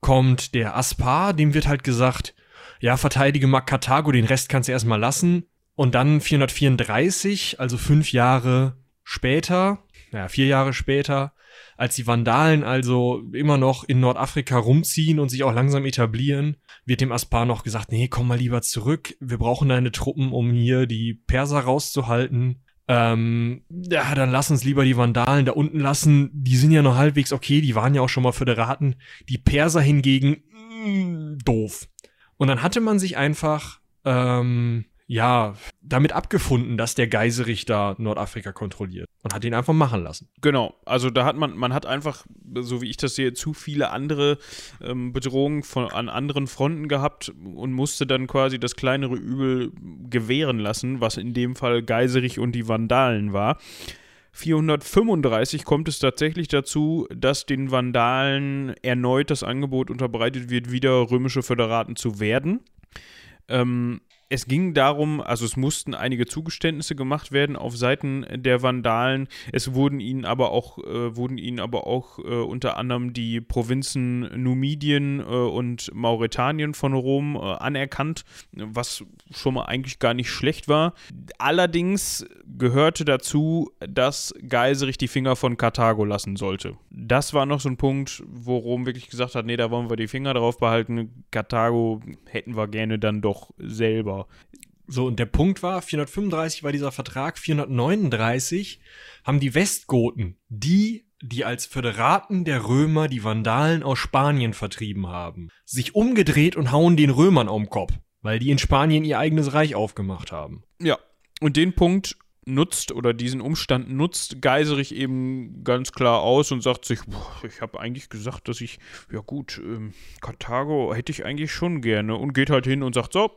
kommt der Aspar, dem wird halt gesagt, ja, verteidige mal Karthago, den Rest kannst du erstmal lassen. Und dann 434, also fünf Jahre später, ja, vier Jahre später, als die Vandalen also immer noch in Nordafrika rumziehen und sich auch langsam etablieren, wird dem Aspar noch gesagt, nee, komm mal lieber zurück, wir brauchen deine Truppen, um hier die Perser rauszuhalten. Ähm, ja, dann lass uns lieber die Vandalen da unten lassen. Die sind ja noch halbwegs okay, die waren ja auch schon mal Föderaten. Die Perser hingegen, mh, mm, doof. Und dann hatte man sich einfach ähm, ja, damit abgefunden, dass der Geiserich da Nordafrika kontrolliert und hat ihn einfach machen lassen. Genau, also da hat man, man hat einfach, so wie ich das sehe, zu viele andere ähm, Bedrohungen von, an anderen Fronten gehabt und musste dann quasi das kleinere Übel gewähren lassen, was in dem Fall Geiserich und die Vandalen war. 435 kommt es tatsächlich dazu, dass den Vandalen erneut das Angebot unterbreitet wird, wieder römische Föderaten zu werden. Ähm, es ging darum, also es mussten einige Zugeständnisse gemacht werden auf Seiten der Vandalen. Es wurden ihnen aber auch, äh, wurden ihnen aber auch äh, unter anderem die Provinzen Numidien äh, und Mauretanien von Rom äh, anerkannt, was schon mal eigentlich gar nicht schlecht war. Allerdings gehörte dazu, dass Geiserich die Finger von Karthago lassen sollte. Das war noch so ein Punkt, wo Rom wirklich gesagt hat, nee, da wollen wir die Finger drauf behalten. Karthago hätten wir gerne dann doch selber. So, und der Punkt war, 435 war dieser Vertrag, 439 haben die Westgoten, die, die als Föderaten der Römer die Vandalen aus Spanien vertrieben haben, sich umgedreht und hauen den Römern um Kopf, weil die in Spanien ihr eigenes Reich aufgemacht haben. Ja, und den Punkt nutzt oder diesen Umstand nutzt Geiserich eben ganz klar aus und sagt sich, boah, ich habe eigentlich gesagt, dass ich, ja gut, ähm, Karthago hätte ich eigentlich schon gerne und geht halt hin und sagt, so,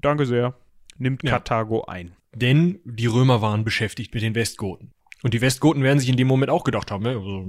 Danke sehr. Nimmt ja. Karthago ein. Denn die Römer waren beschäftigt mit den Westgoten. Und die Westgoten werden sich in dem Moment auch gedacht haben, also,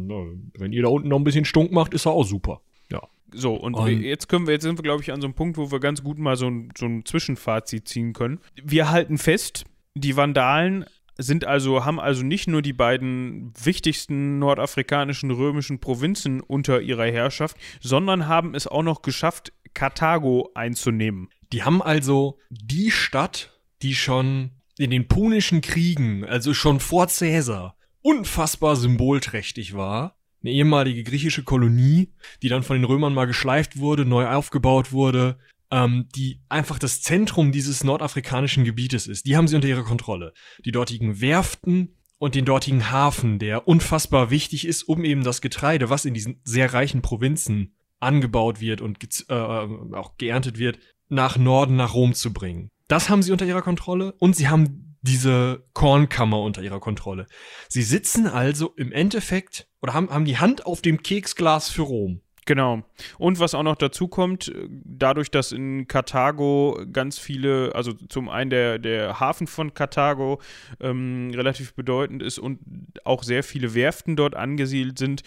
wenn ihr da unten noch ein bisschen Stunk macht, ist er auch super. Ja. So, und, und jetzt können wir, jetzt sind wir, glaube ich, an so einem Punkt, wo wir ganz gut mal so ein, so ein Zwischenfazit ziehen können. Wir halten fest, die Vandalen sind also, haben also nicht nur die beiden wichtigsten nordafrikanischen römischen Provinzen unter ihrer Herrschaft, sondern haben es auch noch geschafft, Karthago einzunehmen. Die haben also die Stadt, die schon in den Punischen Kriegen, also schon vor Cäsar, unfassbar symbolträchtig war, eine ehemalige griechische Kolonie, die dann von den Römern mal geschleift wurde, neu aufgebaut wurde, ähm, die einfach das Zentrum dieses nordafrikanischen Gebietes ist. Die haben sie unter ihrer Kontrolle. Die dortigen Werften und den dortigen Hafen, der unfassbar wichtig ist, um eben das Getreide, was in diesen sehr reichen Provinzen angebaut wird und äh, auch geerntet wird, nach Norden, nach Rom zu bringen. Das haben sie unter ihrer Kontrolle und sie haben diese Kornkammer unter ihrer Kontrolle. Sie sitzen also im Endeffekt oder haben, haben die Hand auf dem Keksglas für Rom. Genau. Und was auch noch dazu kommt, dadurch, dass in Karthago ganz viele, also zum einen der, der Hafen von Karthago ähm, relativ bedeutend ist und auch sehr viele Werften dort angesiedelt sind,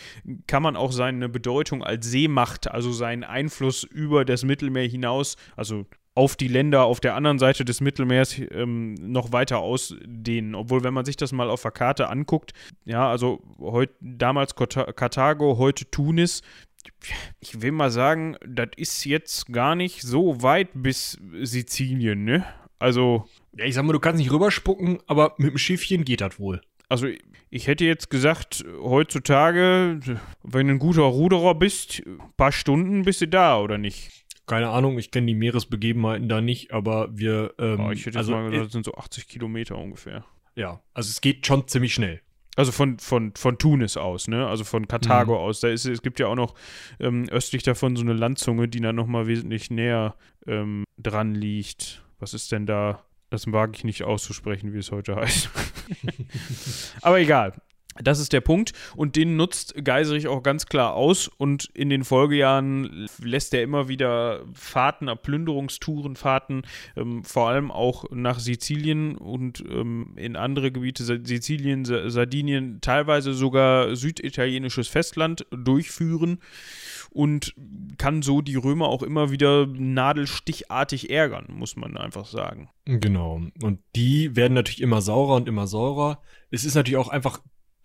kann man auch seine Bedeutung als Seemacht, also seinen Einfluss über das Mittelmeer hinaus, also auf die Länder auf der anderen Seite des Mittelmeers ähm, noch weiter ausdehnen. Obwohl, wenn man sich das mal auf der Karte anguckt, ja, also heut, damals Karthago, heute Tunis, ich will mal sagen, das ist jetzt gar nicht so weit bis Sizilien, ne? Also. Ja, ich sag mal, du kannst nicht rüberspucken, aber mit dem Schiffchen geht das wohl. Also, ich hätte jetzt gesagt, heutzutage, wenn du ein guter Ruderer bist, ein paar Stunden bist du da, oder nicht? Keine Ahnung, ich kenne die Meeresbegebenheiten da nicht, aber wir. Ähm, oh, ich hätte also, mal gesagt, das sind so 80 Kilometer ungefähr. Ja, also es geht schon ziemlich schnell. Also von, von, von Tunis aus, ne? Also von Karthago mhm. aus. Da ist, es gibt ja auch noch ähm, östlich davon so eine Landzunge, die dann nochmal wesentlich näher ähm, dran liegt. Was ist denn da? Das wage ich nicht auszusprechen, wie es heute heißt. Aber egal. Das ist der Punkt und den nutzt Geiserich auch ganz klar aus und in den Folgejahren lässt er immer wieder Fahrten, Plünderungstourenfahrten, ähm, vor allem auch nach Sizilien und ähm, in andere Gebiete, Sizilien, Sardinien, teilweise sogar süditalienisches Festland durchführen und kann so die Römer auch immer wieder nadelstichartig ärgern, muss man einfach sagen. Genau. Und die werden natürlich immer saurer und immer saurer. Es ist natürlich auch einfach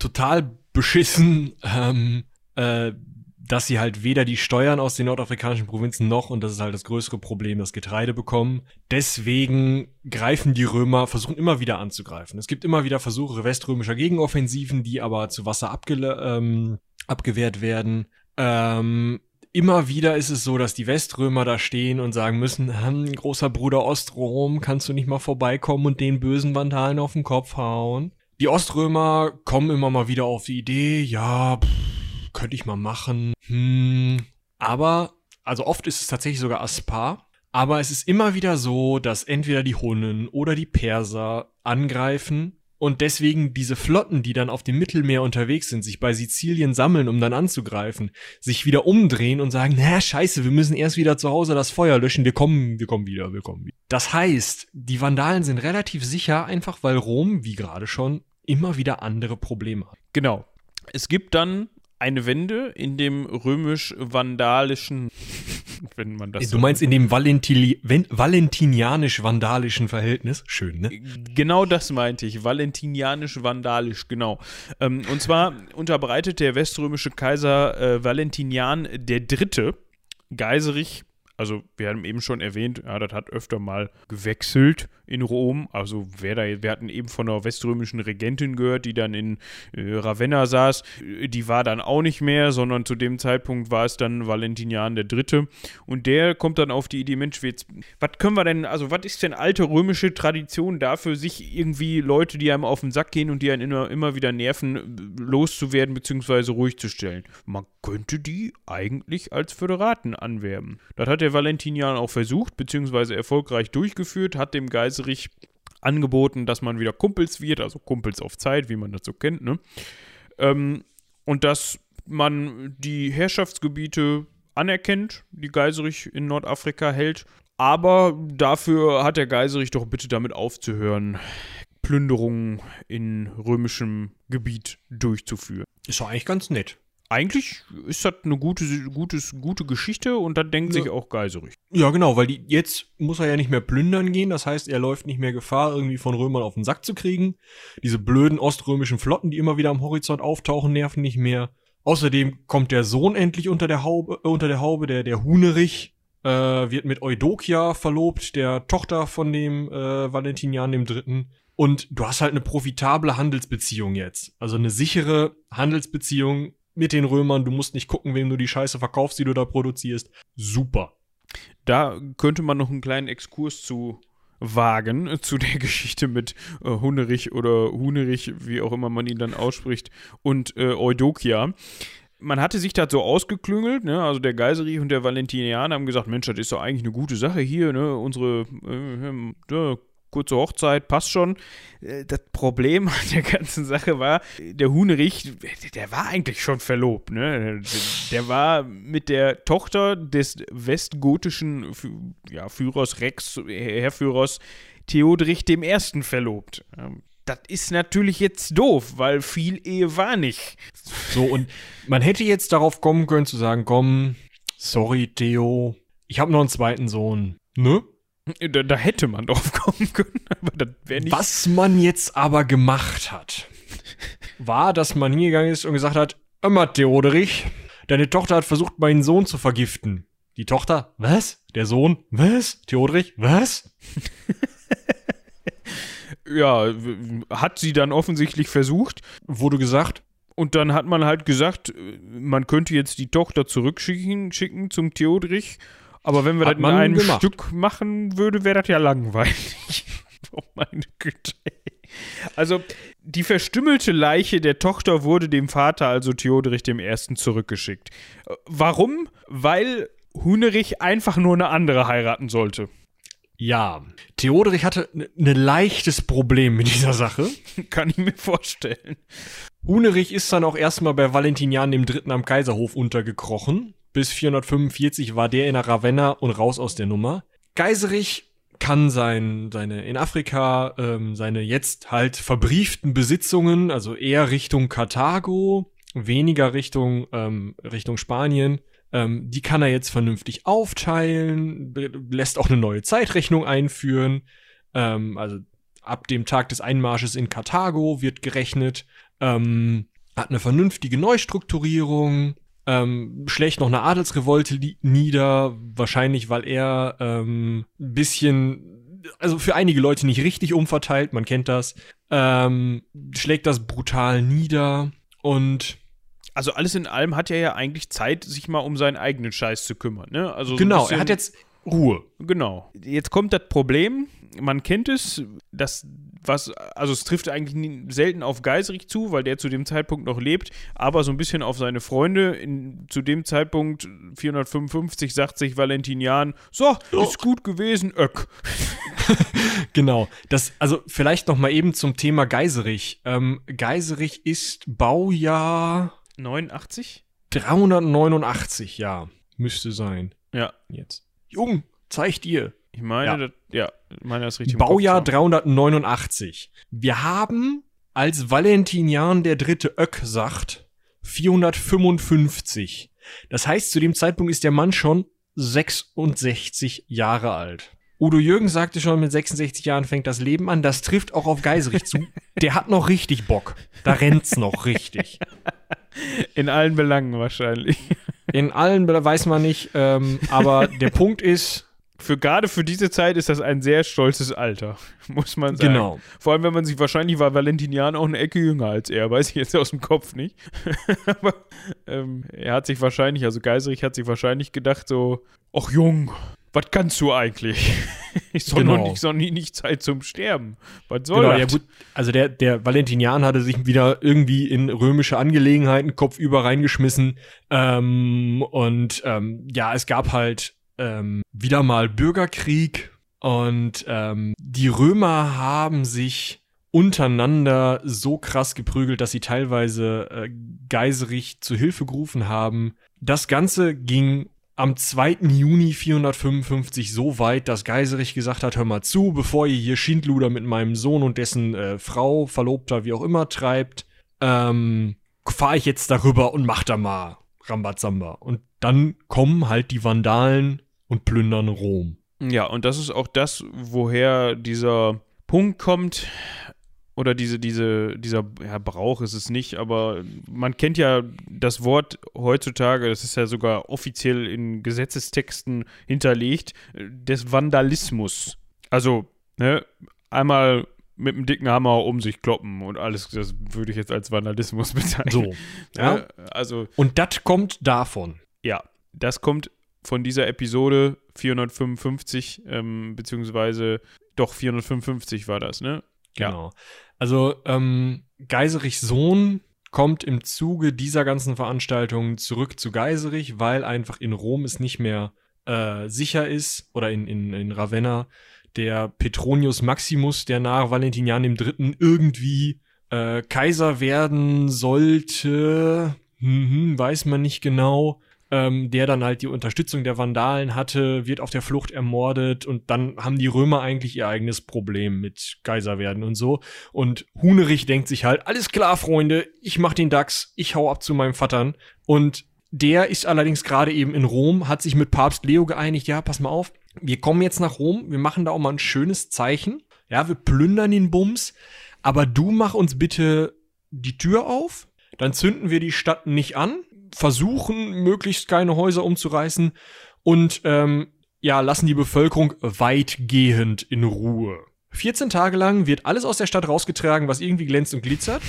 total beschissen, ähm, äh, dass sie halt weder die Steuern aus den nordafrikanischen Provinzen noch, und das ist halt das größere Problem, das Getreide bekommen. Deswegen greifen die Römer, versuchen immer wieder anzugreifen. Es gibt immer wieder Versuche weströmischer Gegenoffensiven, die aber zu Wasser abge ähm, abgewehrt werden. Ähm, immer wieder ist es so, dass die Weströmer da stehen und sagen müssen, hm, großer Bruder Ostrom, kannst du nicht mal vorbeikommen und den bösen Vandalen auf den Kopf hauen? Die Oströmer kommen immer mal wieder auf die Idee, ja, pff, könnte ich mal machen. Hm. Aber, also oft ist es tatsächlich sogar Aspar. Aber es ist immer wieder so, dass entweder die Hunnen oder die Perser angreifen und deswegen diese Flotten, die dann auf dem Mittelmeer unterwegs sind, sich bei Sizilien sammeln, um dann anzugreifen, sich wieder umdrehen und sagen, na scheiße, wir müssen erst wieder zu Hause das Feuer löschen, wir kommen, wir kommen wieder, wir kommen wieder. Das heißt, die Vandalen sind relativ sicher, einfach weil Rom, wie gerade schon, immer wieder andere Probleme hat. Genau. Es gibt dann eine Wende in dem römisch-vandalischen, wenn man das. Du meinst in dem Valentili valentinianisch-vandalischen Verhältnis? Schön, ne? Genau das meinte ich. Valentinianisch-vandalisch, genau. Ähm, und zwar unterbreitet der weströmische Kaiser äh, Valentinian III. Geiserich also wir haben eben schon erwähnt, ja, das hat öfter mal gewechselt in Rom. Also wer da, wir hatten eben von einer weströmischen Regentin gehört, die dann in äh, Ravenna saß. Die war dann auch nicht mehr, sondern zu dem Zeitpunkt war es dann Valentinian der Dritte. Und der kommt dann auf die Idee, Mensch, was können wir denn, also was ist denn alte römische Tradition dafür, sich irgendwie Leute, die einem auf den Sack gehen und die einen immer, immer wieder nerven, loszuwerden bzw. ruhig zu stellen? Man könnte die eigentlich als Föderaten anwerben. Das hat der Valentinian auch versucht, beziehungsweise erfolgreich durchgeführt, hat dem Geiserich angeboten, dass man wieder Kumpels wird, also Kumpels auf Zeit, wie man das so kennt, ne? Ähm, und dass man die Herrschaftsgebiete anerkennt, die Geiserich in Nordafrika hält. Aber dafür hat der Geiserich doch bitte damit aufzuhören, Plünderungen in römischem Gebiet durchzuführen. Ist doch eigentlich ganz nett eigentlich ist das eine gute, gutes, gute Geschichte und dann denkt ja. sich auch Geiserich. Ja, genau, weil die, jetzt muss er ja nicht mehr plündern gehen. Das heißt, er läuft nicht mehr Gefahr, irgendwie von Römern auf den Sack zu kriegen. Diese blöden oströmischen Flotten, die immer wieder am Horizont auftauchen, nerven nicht mehr. Außerdem kommt der Sohn endlich unter der Haube, äh, unter der Haube, der, der Hunerich, äh, wird mit Eudokia verlobt, der Tochter von dem äh, Valentinian dem Dritten. Und du hast halt eine profitable Handelsbeziehung jetzt. Also eine sichere Handelsbeziehung mit den Römern, du musst nicht gucken, wem du die Scheiße verkaufst, die du da produzierst. Super. Da könnte man noch einen kleinen Exkurs zu wagen, äh, zu der Geschichte mit äh, Hunerich oder Hunerich, wie auch immer man ihn dann ausspricht, und äh, Eudokia man hatte sich da so ausgeklüngelt, ne? also der Geiserich und der Valentinianer haben gesagt, Mensch, das ist doch eigentlich eine gute Sache hier, ne? unsere äh, kurze Hochzeit, passt schon. Äh, das Problem an der ganzen Sache war, der Hunerich, der war eigentlich schon verlobt, ne? Der war mit der Tochter des westgotischen ja, Führers Rex, Herrführers Theodrich I. verlobt. Ähm, das ist natürlich jetzt doof, weil viel Ehe war nicht. So, und man hätte jetzt darauf kommen können zu sagen, komm, sorry, Theo, ich habe noch einen zweiten Sohn. Ne? Da, da, hätte man drauf kommen können, aber das wäre nicht. Was man jetzt aber gemacht hat, war, dass man hingegangen ist und gesagt hat: Immer, Theoderich, deine Tochter hat versucht, meinen Sohn zu vergiften. Die Tochter, was? Der Sohn, was? Theoderich, was? ja, hat sie dann offensichtlich versucht. Wurde gesagt. Und dann hat man halt gesagt, man könnte jetzt die Tochter zurückschicken schicken zum Theodrich aber wenn wir Hat das in einem gemacht. Stück machen würde, wäre das ja langweilig. oh meine Güte. Also, die verstümmelte Leiche der Tochter wurde dem Vater, also Theoderich I., zurückgeschickt. Warum? Weil Hunerich einfach nur eine andere heiraten sollte. Ja, Theoderich hatte ein ne leichtes Problem mit dieser Sache. Kann ich mir vorstellen. Hunerich ist dann auch erstmal bei Valentinian III. am Kaiserhof untergekrochen. Bis 445 war der in der Ravenna und raus aus der Nummer. Geiserich kann sein, seine in Afrika ähm, seine jetzt halt verbrieften Besitzungen, also eher Richtung Karthago, weniger Richtung ähm, Richtung Spanien, ähm, die kann er jetzt vernünftig aufteilen, lässt auch eine neue Zeitrechnung einführen. Ähm, also ab dem Tag des Einmarsches in Karthago wird gerechnet, ähm, hat eine vernünftige Neustrukturierung, ähm, schlägt noch eine Adelsrevolte nieder, wahrscheinlich weil er ähm, ein bisschen, also für einige Leute nicht richtig umverteilt, man kennt das, ähm, schlägt das brutal nieder und also alles in allem hat er ja eigentlich Zeit, sich mal um seinen eigenen Scheiß zu kümmern. Ne? Also genau, bisschen, er hat jetzt Ruhe. Genau. Jetzt kommt das Problem, man kennt es, dass was, also es trifft eigentlich selten auf Geiserich zu, weil der zu dem Zeitpunkt noch lebt, aber so ein bisschen auf seine Freunde. In, zu dem Zeitpunkt 455 sagt sich Valentinian, so, oh. ist gut gewesen, Öck. genau. Das, also vielleicht noch mal eben zum Thema Geiserich. Ähm, Geiserich ist Baujahr 89? 389, ja. Müsste sein. Ja. Jetzt. Jung, zeig dir. Ich meine, ja, das, ja meine das richtig. Baujahr 389. Wir haben, als Valentinian der dritte Öck sagt, 455. Das heißt, zu dem Zeitpunkt ist der Mann schon 66 Jahre alt. Udo Jürgen sagte schon, mit 66 Jahren fängt das Leben an. Das trifft auch auf Geiserich zu. Der hat noch richtig Bock. Da rennt's noch richtig. In allen Belangen wahrscheinlich. In allen weiß man nicht. Ähm, aber der Punkt ist, für gerade für diese Zeit ist das ein sehr stolzes Alter, muss man sagen. Genau. Vor allem, wenn man sich wahrscheinlich war Valentinian auch eine Ecke jünger als er, weiß ich jetzt aus dem Kopf nicht. Aber ähm, er hat sich wahrscheinlich, also Geiserich hat sich wahrscheinlich gedacht so, ach Jung, was kannst du eigentlich? Ich soll genau. noch nicht, soll nie nicht Zeit zum Sterben. Was soll genau, das? Ja gut, also der, der Valentinian hatte sich wieder irgendwie in römische Angelegenheiten kopfüber reingeschmissen. Ähm, und ähm, ja, es gab halt ähm, wieder mal Bürgerkrieg und ähm, die Römer haben sich untereinander so krass geprügelt, dass sie teilweise äh, Geiserich zu Hilfe gerufen haben. Das Ganze ging am 2. Juni 455 so weit, dass Geiserich gesagt hat, hör mal zu, bevor ihr hier Schindluder mit meinem Sohn und dessen äh, Frau, Verlobter, wie auch immer treibt, ähm, fahre ich jetzt darüber und mach da mal Rambazamba. Und dann kommen halt die Vandalen und plündern Rom. Ja, und das ist auch das, woher dieser Punkt kommt, oder diese, diese, dieser ja, Brauch ist es nicht, aber man kennt ja das Wort heutzutage, das ist ja sogar offiziell in Gesetzestexten hinterlegt, des Vandalismus. Also, ne, einmal mit einem dicken Hammer um sich kloppen und alles, das würde ich jetzt als Vandalismus bezeichnen. So, ja. ja also. Und das kommt davon. Ja, das kommt von dieser Episode 455, ähm, beziehungsweise doch 455 war das, ne? Genau. Ja. Also ähm, Geiserichs Sohn kommt im Zuge dieser ganzen Veranstaltung zurück zu Geiserich, weil einfach in Rom es nicht mehr äh, sicher ist, oder in, in, in Ravenna, der Petronius Maximus, der nach Valentinian III. irgendwie äh, Kaiser werden sollte, hm, weiß man nicht genau ähm, der dann halt die Unterstützung der Vandalen hatte, wird auf der Flucht ermordet und dann haben die Römer eigentlich ihr eigenes Problem mit Kaiser werden und so. Und Hunerich denkt sich halt, alles klar, Freunde, ich mach den Dachs, ich hau ab zu meinem Vatern. Und der ist allerdings gerade eben in Rom, hat sich mit Papst Leo geeinigt, ja, pass mal auf, wir kommen jetzt nach Rom, wir machen da auch mal ein schönes Zeichen. Ja, wir plündern den Bums, aber du mach uns bitte die Tür auf, dann zünden wir die Stadt nicht an, versuchen, möglichst keine Häuser umzureißen und ähm, ja, lassen die Bevölkerung weitgehend in Ruhe. 14 Tage lang wird alles aus der Stadt rausgetragen, was irgendwie glänzt und glitzert.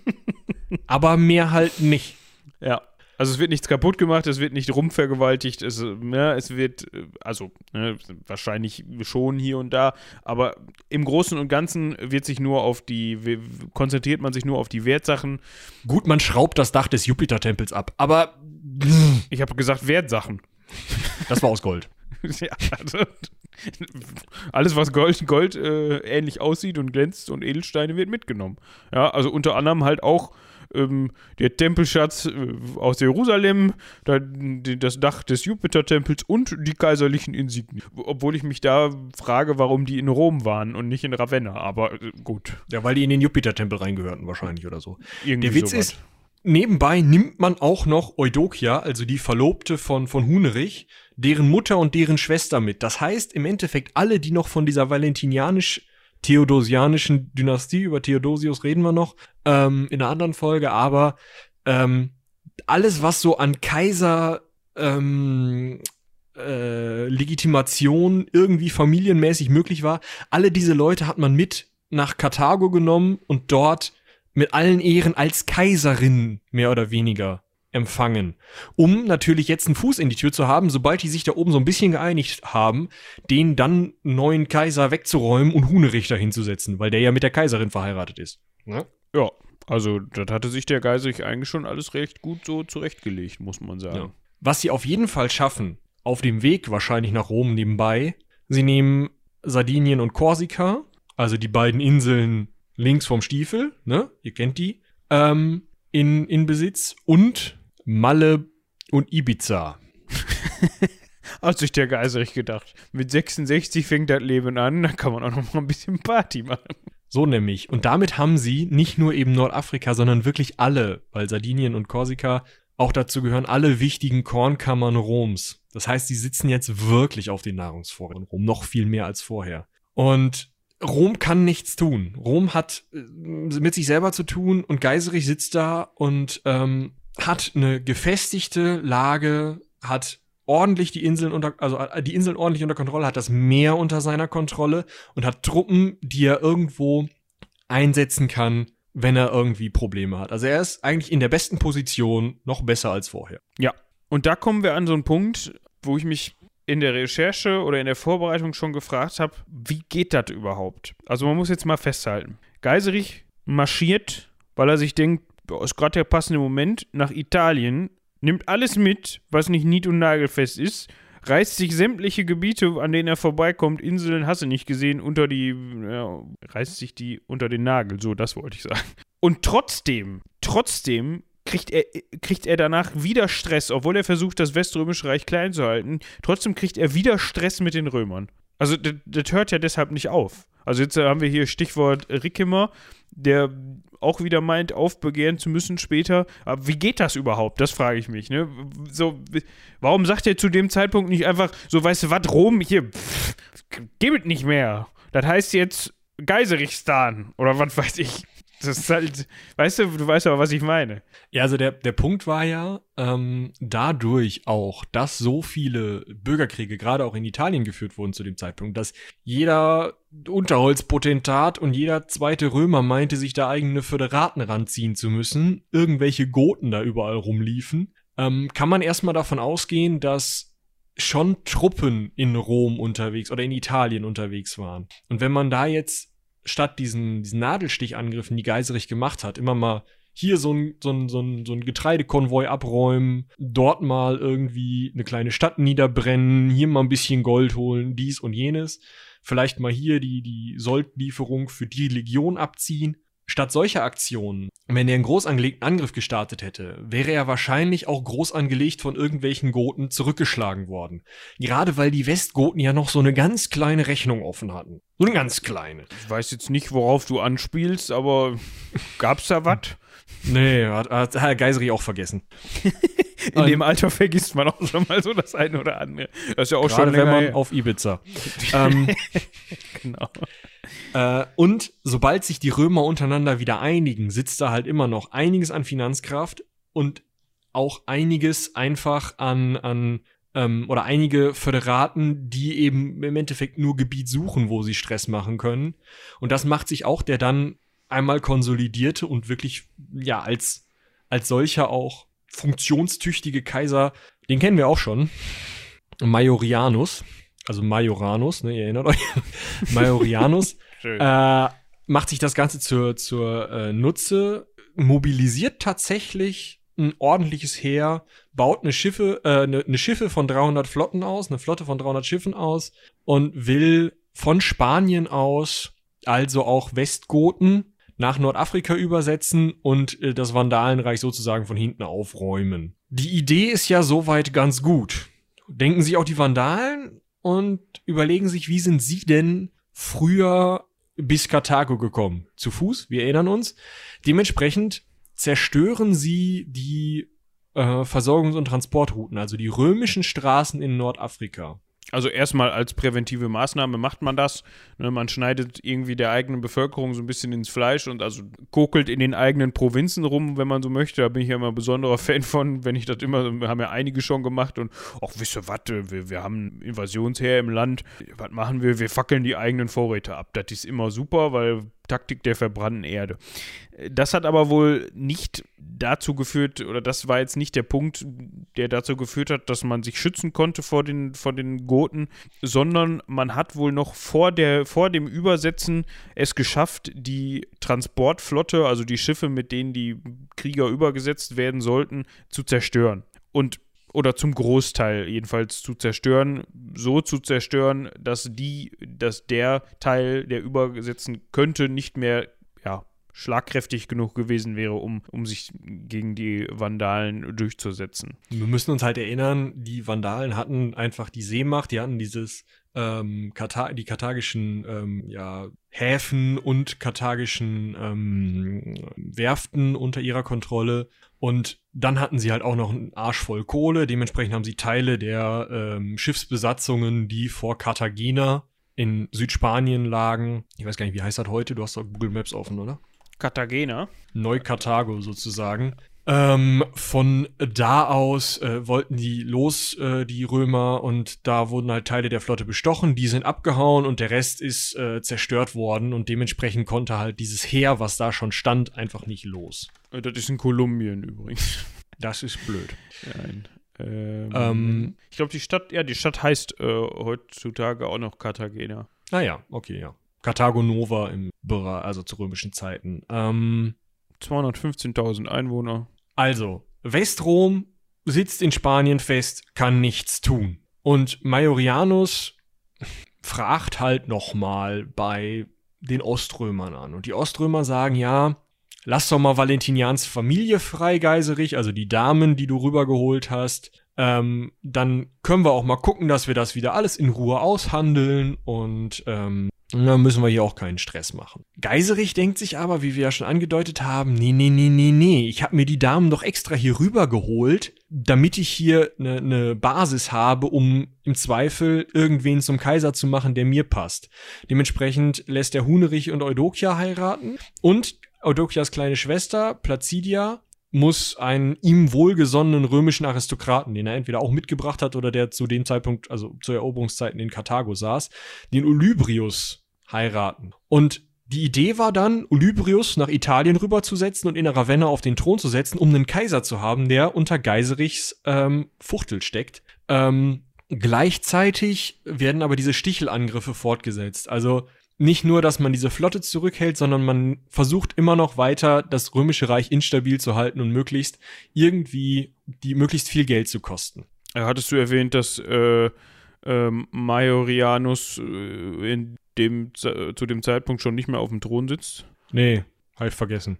aber mehr halt nicht. Ja. Also es wird nichts kaputt gemacht, es wird nicht rumvergewaltigt, es, ja, ne, es wird, also ne, wahrscheinlich schon hier und da, aber im Großen und Ganzen wird sich nur auf die, konzentriert man sich nur auf die Wertsachen. Gut, man schraubt das Dach des Jupiter-Tempels ab, aber ich habe gesagt Wertsachen. Das war aus Gold. ja, also, Alles, was Gold, Gold äh, ähnlich aussieht und glänzt und Edelsteine wird mitgenommen. Ja, also unter anderem halt auch ähm, der Tempelschatz äh, aus Jerusalem, die, das Dach des Jupitertempels und die kaiserlichen Insignien. Obwohl ich mich da frage, warum die in Rom waren und nicht in Ravenna, aber äh, gut. Ja, weil die in den Jupitertempel reingehörten wahrscheinlich oder so. Irgendwie Der Witz sowas. ist, nebenbei nimmt man auch noch Eudokia, also die Verlobte von, von Hunerich, deren Mutter und deren Schwester mit. Das heißt, im Endeffekt alle, die noch von dieser valentinianisch theodosianischen Dynastie, über Theodosius reden wir noch, ähm, in einer anderen Folge, aber ähm, alles, was so an Kaiser ähm, äh, Legitimation irgendwie familienmäßig möglich war, alle diese Leute hat man mit nach Karthago genommen und dort mit allen Ehren als Kaiserin mehr oder weniger empfangen. Um natürlich jetzt einen Fuß in die Tür zu haben, sobald die sich da oben so ein bisschen geeinigt haben, den dann neuen Kaiser wegzuräumen und Hunerich hinzusetzen, weil der ja mit der Kaiserin verheiratet ist. Ne? Ja, also das hatte sich der Geiserich eigentlich schon alles recht gut so zurechtgelegt, muss man sagen. Ja. Was sie auf jeden Fall schaffen, auf dem Weg wahrscheinlich nach Rom nebenbei, sie nehmen Sardinien und Korsika, also die beiden Inseln links vom Stiefel, ne? Ihr kennt die, ähm, in, in Besitz und Malle und Ibiza. Hat sich der Geiserich gedacht. Mit 66 fängt das Leben an, da kann man auch noch mal ein bisschen Party machen. So nämlich. Und damit haben sie nicht nur eben Nordafrika, sondern wirklich alle, weil Sardinien und Korsika auch dazu gehören, alle wichtigen Kornkammern Roms. Das heißt, sie sitzen jetzt wirklich auf den Nahrungsvorräten Rom, noch viel mehr als vorher. Und Rom kann nichts tun. Rom hat äh, mit sich selber zu tun und Geiserich sitzt da und ähm, hat eine gefestigte Lage, hat ordentlich die Inseln unter, also äh, die Inseln ordentlich unter Kontrolle, hat das Meer unter seiner Kontrolle und hat Truppen, die er irgendwo einsetzen kann, wenn er irgendwie Probleme hat. Also er ist eigentlich in der besten Position, noch besser als vorher. Ja, und da kommen wir an so einen Punkt, wo ich mich in der Recherche oder in der Vorbereitung schon gefragt habe, wie geht das überhaupt? Also man muss jetzt mal festhalten. Geiserich marschiert, weil er sich denkt, ist gerade der passende Moment, nach Italien, nimmt alles mit, was nicht nied- und nagelfest ist, reißt sich sämtliche Gebiete, an denen er vorbeikommt, Inseln, hast du nicht gesehen, unter die, ja, reißt sich die unter den Nagel, so, das wollte ich sagen. Und trotzdem, trotzdem kriegt er, kriegt er danach wieder Stress, obwohl er versucht, das Weströmische Reich klein zu halten. Trotzdem kriegt er wieder Stress mit den Römern. Also, das, hört ja deshalb nicht auf. Also, jetzt äh, haben wir hier Stichwort Rickemer, der auch wieder meint, aufbegehren zu müssen später. Aber wie geht das überhaupt? Das frage ich mich. Ne? So, warum sagt er zu dem Zeitpunkt nicht einfach, so, weißt du was, Rom, hier, pff, gibt nicht mehr. Das heißt jetzt Geiserichstan oder was weiß ich. Das ist halt, weißt du, du weißt aber, was ich meine. Ja, also der, der Punkt war ja, ähm, dadurch auch, dass so viele Bürgerkriege gerade auch in Italien geführt wurden zu dem Zeitpunkt, dass jeder Unterholzpotentat und jeder zweite Römer meinte, sich da eigene Föderaten ranziehen zu müssen, irgendwelche Goten da überall rumliefen, ähm, kann man erstmal davon ausgehen, dass schon Truppen in Rom unterwegs oder in Italien unterwegs waren. Und wenn man da jetzt statt diesen, diesen Nadelstichangriffen, die Geiserich gemacht hat, immer mal hier so ein, so ein, so ein, so ein Getreidekonvoi abräumen, dort mal irgendwie eine kleine Stadt niederbrennen, hier mal ein bisschen Gold holen, dies und jenes, vielleicht mal hier die, die Soldlieferung für die Legion abziehen. Statt solcher Aktionen, wenn er einen groß angelegten Angriff gestartet hätte, wäre er wahrscheinlich auch groß angelegt von irgendwelchen Goten zurückgeschlagen worden. Gerade weil die Westgoten ja noch so eine ganz kleine Rechnung offen hatten. So eine ganz kleine. Ich weiß jetzt nicht, worauf du anspielst, aber gab's da was? Nee, hat, hat Herr Geiseri auch vergessen. In dem Alter vergisst man auch schon mal so das eine oder andere. Das ist ja auch Gerade schon wenn länger man her. auf Ibiza. ähm, Genau. Äh, und sobald sich die Römer untereinander wieder einigen, sitzt da halt immer noch einiges an Finanzkraft und auch einiges einfach an, an ähm, oder einige Föderaten, die eben im Endeffekt nur Gebiet suchen, wo sie Stress machen können. Und das macht sich auch der dann einmal konsolidierte und wirklich, ja, als, als solcher auch funktionstüchtige Kaiser, den kennen wir auch schon. Majorianus, also Majoranus, ne, ihr erinnert euch, Majorianus, äh, macht sich das Ganze zur, zur äh, Nutze, mobilisiert tatsächlich ein ordentliches Heer, baut eine Schiffe, äh, eine, eine Schiffe von 300 Flotten aus, eine Flotte von 300 Schiffen aus und will von Spanien aus, also auch Westgoten, nach Nordafrika übersetzen und äh, das Vandalenreich sozusagen von hinten aufräumen. Die Idee ist ja soweit ganz gut. Denken sich auch die Vandalen und überlegen sich, wie sind sie denn früher bis Karthago gekommen? Zu Fuß, wir erinnern uns. Dementsprechend zerstören sie die äh, Versorgungs- und Transportrouten, also die römischen Straßen in Nordafrika. Also erstmal als präventive Maßnahme macht man das. Ne, man schneidet irgendwie der eigenen Bevölkerung so ein bisschen ins Fleisch und also kokelt in den eigenen Provinzen rum, wenn man so möchte. Da bin ich ja immer besonderer Fan von, wenn ich das immer, wir haben ja einige schon gemacht und auch wisst ihr was, wir, wir haben ein Invasionsheer im Land. Was machen wir? Wir fackeln die eigenen Vorräte ab. Das ist immer super, weil Taktik der verbrannten Erde. Das hat aber wohl nicht dazu geführt, oder das war jetzt nicht der Punkt, der dazu geführt hat, dass man sich schützen konnte vor den, vor den Goten, sondern man hat wohl noch vor, der, vor dem Übersetzen es geschafft, die Transportflotte, also die Schiffe, mit denen die Krieger übergesetzt werden sollten, zu zerstören. Und oder zum Großteil jedenfalls zu zerstören, so zu zerstören, dass die, dass der Teil, der übersetzen könnte, nicht mehr ja, schlagkräftig genug gewesen wäre, um, um sich gegen die Vandalen durchzusetzen. Wir müssen uns halt erinnern, die Vandalen hatten einfach die Seemacht, die hatten dieses ähm, Katar die karthagischen ähm, ja, Häfen und karthagischen ähm, Werften unter ihrer Kontrolle. Und dann hatten sie halt auch noch einen Arsch voll Kohle. Dementsprechend haben sie Teile der ähm, Schiffsbesatzungen, die vor Cartagena in Südspanien lagen. Ich weiß gar nicht, wie heißt das heute? Du hast doch Google Maps offen, oder? Cartagena. Neu-Karthago sozusagen. Ähm, von da aus äh, wollten die los, äh, die Römer, und da wurden halt Teile der Flotte bestochen, die sind abgehauen und der Rest ist äh, zerstört worden und dementsprechend konnte halt dieses Heer, was da schon stand, einfach nicht los. Äh, Das ist in Kolumbien übrigens. Das ist blöd. Nein. Ähm, Ähm, ich glaube, die Stadt, ja, die Stadt heißt äh, heutzutage auch noch Cartagena. naja, okay, ja. Karthago Nova im Bereich, also zu römischen Zeiten. Ähm, 215.000 Einwohner. Also, Westrom sitzt in Spanien fest, kann nichts tun. Und Majorianus fragt halt nochmal bei den Oströmern an. Und die Oströmer sagen, ja, lass doch mal Valentinians Familie frei, Geiserich, also die Damen, die du rübergeholt hast. Ähm, dann können wir auch mal gucken, dass wir das wieder alles in Ruhe aushandeln und ähm, dann müssen wir hier auch keinen Stress machen. Geiserich denkt sich aber, wie wir ja schon angedeutet haben, nee, nee, nee, nee, nee, ich habe mir die Damen doch extra hier rüber geholt, damit ich hier eine ne Basis habe, um im Zweifel irgendwen zum Kaiser zu machen, der mir passt. Dementsprechend lässt er Hunerich und Eudokia heiraten und Eudokias kleine Schwester, Placidia, muss einen ihm wohlgesonnenen römischen Aristokraten, den er entweder auch mitgebracht hat oder der zu dem Zeitpunkt, also zu Eroberungszeiten in Karthago saß, den Olybrius heiraten. Und die Idee war dann, Olybrius nach Italien rüberzusetzen und in Ravenna auf den Thron zu setzen, um einen Kaiser zu haben, der unter Geiserichs ähm, Fuchtel steckt. Ähm, gleichzeitig werden aber diese Stichelangriffe fortgesetzt. Also nicht nur, dass man diese Flotte zurückhält, sondern man versucht immer noch weiter, das römische Reich instabil zu halten und möglichst irgendwie die möglichst viel Geld zu kosten. Äh, Hattest du erwähnt, dass äh, ähm, Majorianus äh, in dem, zu dem Zeitpunkt schon nicht mehr auf dem Thron sitzt? Nee, halt vergessen.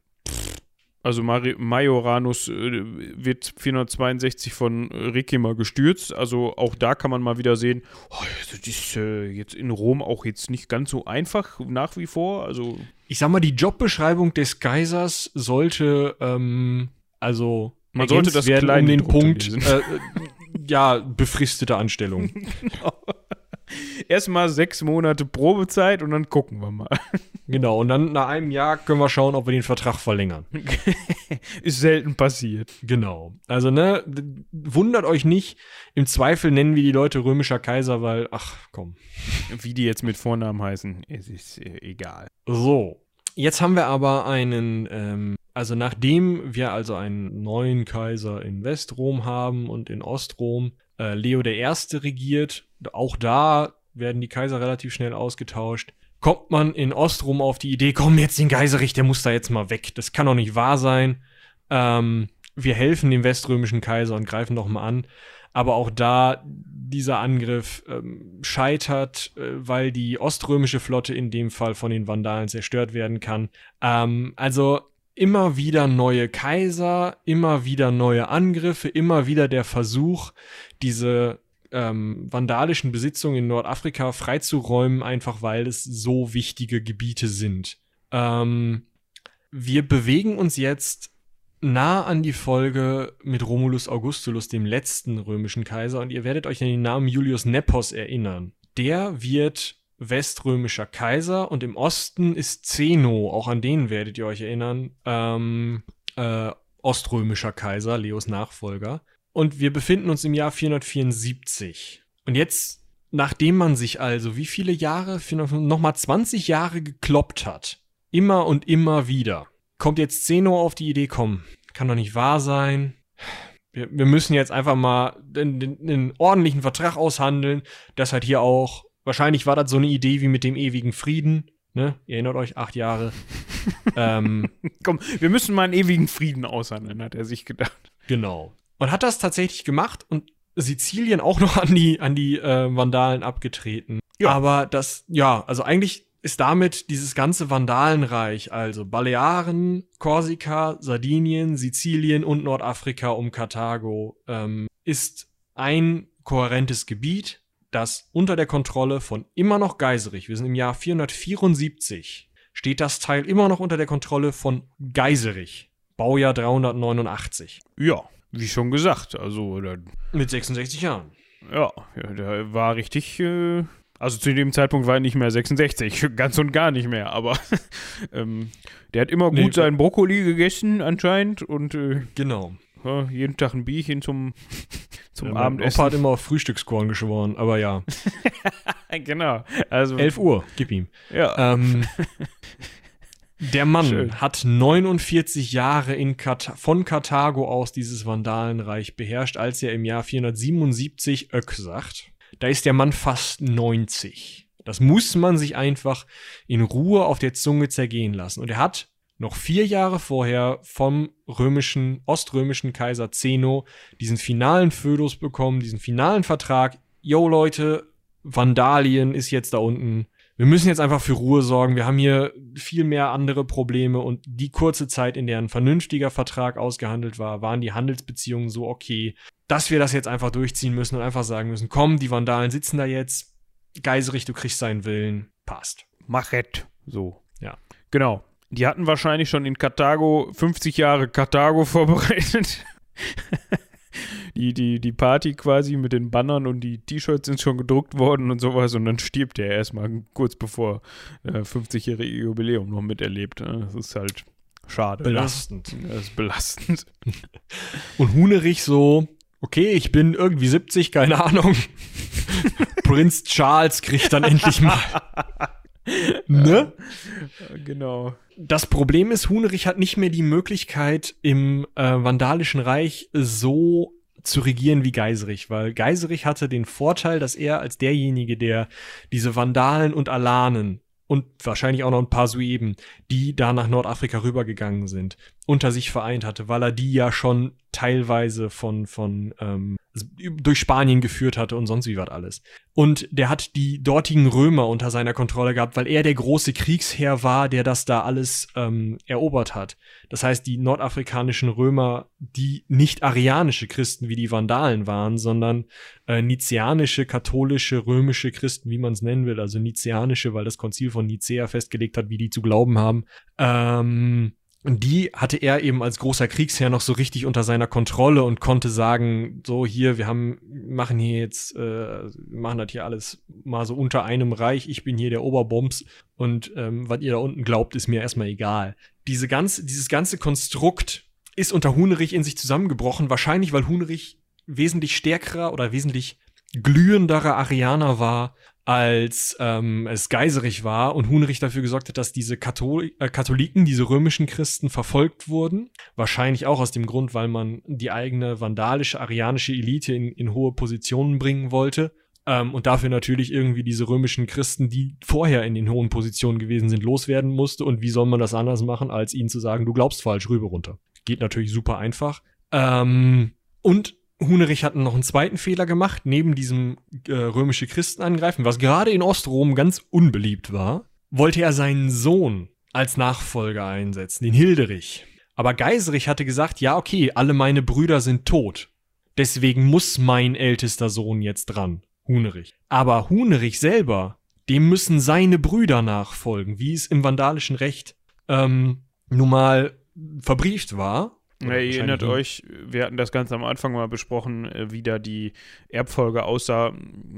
Also Mari Majoranus äh, wird 462 von Ricimer gestürzt. Also auch da kann man mal wieder sehen, oh, das ist äh, jetzt in Rom auch jetzt nicht ganz so einfach nach wie vor. Also Ich sag mal, die Jobbeschreibung des Kaisers sollte, ähm, also Man sollte das werden um den Punkt, äh, ja, befristete Anstellung. erstmal sechs Monate Probezeit und dann gucken wir mal. genau, und dann nach einem Jahr können wir schauen, ob wir den Vertrag verlängern. ist selten passiert. Genau. Also, ne, wundert euch nicht. Im Zweifel nennen wir die Leute römischer Kaiser, weil, ach, komm. Wie die jetzt mit Vornamen heißen, es ist äh, egal. So. Jetzt haben wir aber einen, ähm, also nachdem wir also einen neuen Kaiser in Westrom haben und in Ostrom äh, Leo Erste regiert, auch da werden die Kaiser relativ schnell ausgetauscht, kommt man in Ostrom auf die Idee, komm jetzt den Kaiserich, der muss da jetzt mal weg, das kann doch nicht wahr sein. Ähm, wir helfen dem weströmischen Kaiser und greifen noch mal an. Aber auch da dieser Angriff ähm, scheitert, äh, weil die oströmische Flotte in dem Fall von den Vandalen zerstört werden kann. Ähm, also immer wieder neue Kaiser, immer wieder neue Angriffe, immer wieder der Versuch, diese ähm, vandalischen Besitzungen in Nordafrika freizuräumen, einfach weil es so wichtige Gebiete sind. Ähm, wir bewegen uns jetzt nah an die Folge mit Romulus Augustulus, dem letzten römischen Kaiser, und ihr werdet euch an den Namen Julius Nepos erinnern. Der wird weströmischer Kaiser und im Osten ist Zeno, auch an den werdet ihr euch erinnern, ähm, äh, oströmischer Kaiser, Leos Nachfolger. Und wir befinden uns im Jahr 474. Und jetzt, nachdem man sich also wie viele Jahre, nochmal 20 Jahre gekloppt hat, immer und immer wieder, kommt jetzt Zeno auf die Idee, komm, kann doch nicht wahr sein. Wir, wir müssen jetzt einfach mal einen ordentlichen Vertrag aushandeln, dass halt hier auch, wahrscheinlich war das so eine Idee wie mit dem ewigen Frieden, ne? Ihr erinnert euch, acht Jahre. ähm, komm, wir müssen mal einen ewigen Frieden aushandeln, hat er sich gedacht. Genau. Und hat das tatsächlich gemacht und Sizilien auch noch an die, an die äh, Vandalen abgetreten. Ja. Aber das, ja, also eigentlich ist damit dieses ganze Vandalenreich, also Balearen, Korsika, Sardinien, Sizilien und Nordafrika um Karthago, ähm, ist ein kohärentes Gebiet, das unter der Kontrolle von immer noch Geiserich, wir sind im Jahr 474, steht das Teil immer noch unter der Kontrolle von Geiserich, Baujahr 389. Ja, wie schon gesagt, also. Mit 66 Jahren. Ja, der war richtig. Äh, also zu dem Zeitpunkt war er nicht mehr 66, ganz und gar nicht mehr, aber ähm, der hat immer gut nee, seinen Brokkoli gegessen anscheinend und. Äh, genau. Ja, jeden Tag ein Bierchen zum, zum ja, Abendessen. Opa hat immer auf Frühstückskorn geschworen, aber ja. genau. Also 11 Uhr, gib ihm. Ja. Ähm, Der Mann Schön. hat 49 Jahre Kat von Karthago aus dieses Vandalenreich beherrscht, als er im Jahr 477 Ök sagt. Da ist der Mann fast 90. Das muss man sich einfach in Ruhe auf der Zunge zergehen lassen. Und er hat noch vier Jahre vorher vom römischen, oströmischen Kaiser Zeno diesen finalen Födus bekommen, diesen finalen Vertrag. Yo Leute, Vandalien ist jetzt da unten wir müssen jetzt einfach für Ruhe sorgen. Wir haben hier viel mehr andere Probleme und die kurze Zeit, in der ein vernünftiger Vertrag ausgehandelt war, waren die Handelsbeziehungen so okay, dass wir das jetzt einfach durchziehen müssen und einfach sagen müssen, komm, die Vandalen sitzen da jetzt, Geiserich, du kriegst seinen Willen, passt. Machet, so. Ja. Genau. Die hatten wahrscheinlich schon in Karthago 50 Jahre Karthago vorbereitet die, die, die Party quasi mit den Bannern und die T-Shirts sind schon gedruckt worden und sowas und dann stirbt er erstmal kurz bevor äh, 50-jährige Jubiläum noch miterlebt. Ne? Das ist halt schade. Ne? Belastend. Ne? Das ist belastend. und Hunerich so, okay, ich bin irgendwie 70, keine Ahnung. Prinz Charles kriegt dann endlich mal. ne? Genau. Das Problem ist, Hunerich hat nicht mehr die Möglichkeit, im äh, Vandalischen Reich so zu regieren wie Geiserich, weil Geiserich hatte den Vorteil, dass er als derjenige, der diese Vandalen und Alanen und wahrscheinlich auch noch ein paar Sueben, die da nach Nordafrika rübergegangen sind, unter sich vereint hatte, weil er die ja schon teilweise von, von ähm, durch Spanien geführt hatte und sonst wie was alles. Und der hat die dortigen Römer unter seiner Kontrolle gehabt, weil er der große Kriegsherr war, der das da alles ähm, erobert hat. Das heißt, die nordafrikanischen Römer, die nicht arianische Christen wie die Vandalen waren, sondern äh, nizianische, katholische, römische Christen, wie man es nennen will, also nizianische, weil das Konzil von Nicea festgelegt hat, wie die zu glauben haben. Ähm, die hatte er eben als großer Kriegsherr noch so richtig unter seiner Kontrolle und konnte sagen, so hier, wir haben, machen hier jetzt, äh, machen das hier alles mal so unter einem Reich, ich bin hier der Oberbombs und ähm, was ihr da unten glaubt, ist mir erstmal egal. Diese ganze, dieses ganze Konstrukt ist unter Hunerich in sich zusammengebrochen, wahrscheinlich weil Hunerich wesentlich stärkerer oder wesentlich glühenderer Arianer war als ähm, es Geiserich war und Hunrich dafür gesorgt hat, dass diese Kathol äh, Katholiken, diese römischen Christen verfolgt wurden. Wahrscheinlich auch aus dem Grund, weil man die eigene vandalische, arianische Elite in, in hohe Positionen bringen wollte. Ähm, und dafür natürlich irgendwie diese römischen Christen, die vorher in den hohen Positionen gewesen sind, loswerden musste. Und wie soll man das anders machen, als ihnen zu sagen, du glaubst falsch, rüber runter. Geht natürlich super einfach. Ähm, und Hunerich hat noch einen zweiten Fehler gemacht, neben diesem äh, römische Christen angreifen, was gerade in Ostrom ganz unbeliebt war, wollte er seinen Sohn als Nachfolger einsetzen, den Hilderich. Aber Geiserich hatte gesagt, ja, okay, alle meine Brüder sind tot. Deswegen muss mein ältester Sohn jetzt dran, Hunerich. Aber Hunerich selber, dem müssen seine Brüder nachfolgen, wie es im vandalischen Recht ähm, nun mal verbrieft war. Ja, ihr erinnert euch, wir hatten das Ganze am Anfang mal besprochen, äh, wie da die Erbfolge aussah.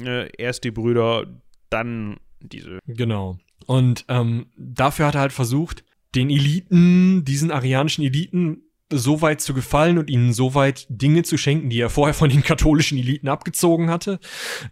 Äh, erst die Brüder, dann diese. Genau. Und ähm, dafür hat er halt versucht, den Eliten, diesen arianischen Eliten, so weit zu gefallen und ihnen so weit Dinge zu schenken, die er vorher von den katholischen Eliten abgezogen hatte,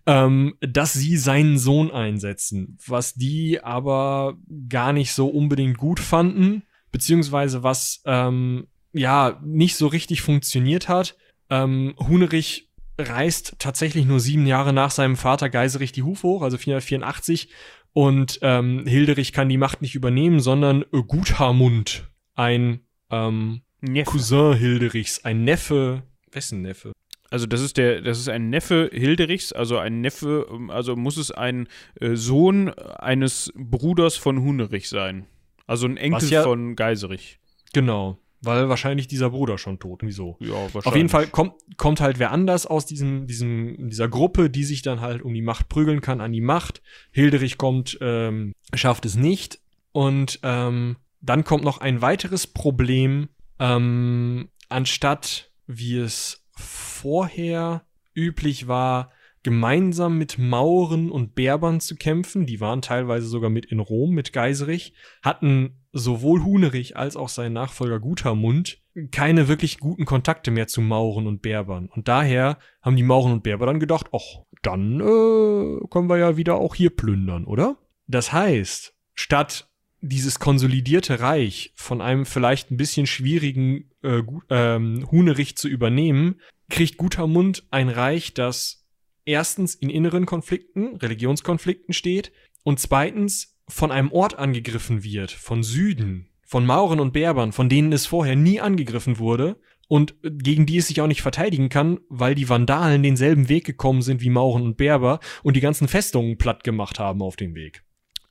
ähm, dass sie seinen Sohn einsetzen, was die aber gar nicht so unbedingt gut fanden, beziehungsweise was ähm, ja nicht so richtig funktioniert hat. Ähm, Hunerich reist tatsächlich nur sieben Jahre nach seinem Vater Geiserich die Hufe hoch, also 484, und ähm, Hilderich kann die Macht nicht übernehmen, sondern Gutharmund, ein ähm, Cousin Hilderichs, ein Neffe, wessen Neffe? Also das ist der, das ist ein Neffe Hilderichs, also ein Neffe, also muss es ein äh, Sohn eines Bruders von Hunerich sein. Also ein Enkel ja, von Geiserich. Genau. Weil wahrscheinlich dieser Bruder schon tot. Wieso? Ja, wahrscheinlich. Auf jeden Fall kommt, kommt halt wer anders aus diesem, diesem, dieser Gruppe, die sich dann halt um die Macht prügeln kann, an die Macht. Hilderich kommt, ähm, schafft es nicht. Und ähm, dann kommt noch ein weiteres Problem. Ähm, anstatt, wie es vorher üblich war, gemeinsam mit Mauren und Berbern zu kämpfen, die waren teilweise sogar mit in Rom mit Geiserich, hatten sowohl Hunerich als auch sein Nachfolger Gutermund keine wirklich guten Kontakte mehr zu Mauren und Berbern. Und daher haben die Mauren und Berber dann gedacht, ach, dann äh, können wir ja wieder auch hier plündern, oder? Das heißt, statt dieses konsolidierte Reich von einem vielleicht ein bisschen schwierigen äh, ähm, Hunerich zu übernehmen, kriegt Gutermund ein Reich, das erstens in inneren Konflikten, Religionskonflikten steht und zweitens von einem Ort angegriffen wird, von Süden, von Mauren und Berbern, von denen es vorher nie angegriffen wurde und gegen die es sich auch nicht verteidigen kann, weil die Vandalen denselben Weg gekommen sind wie Mauren und Berber und die ganzen Festungen platt gemacht haben auf dem Weg.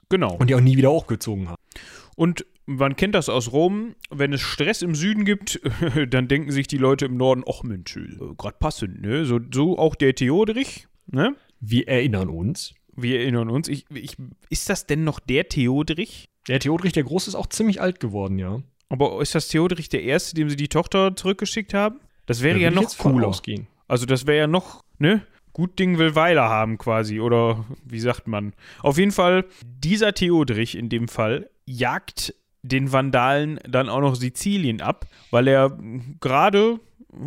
Genau. Und die auch nie wieder hochgezogen haben. Und man kennt das aus Rom, wenn es Stress im Süden gibt, dann denken sich die Leute im Norden, ach Mensch, äh, gerade passend, ne? So, so auch der Theodrich, ne? Wir erinnern uns. Wir erinnern uns. Ich, ich, ist das denn noch der Theodrich? Der Theodrich der Große ist auch ziemlich alt geworden, ja. Aber ist das Theodrich der Erste, dem sie die Tochter zurückgeschickt haben? Das wäre ja, ja noch cooler. Ausgehen. Also das wäre ja noch, ne? Gut Ding will Weiler haben quasi. Oder wie sagt man? Auf jeden Fall, dieser Theodrich in dem Fall jagt den Vandalen dann auch noch Sizilien ab, weil er gerade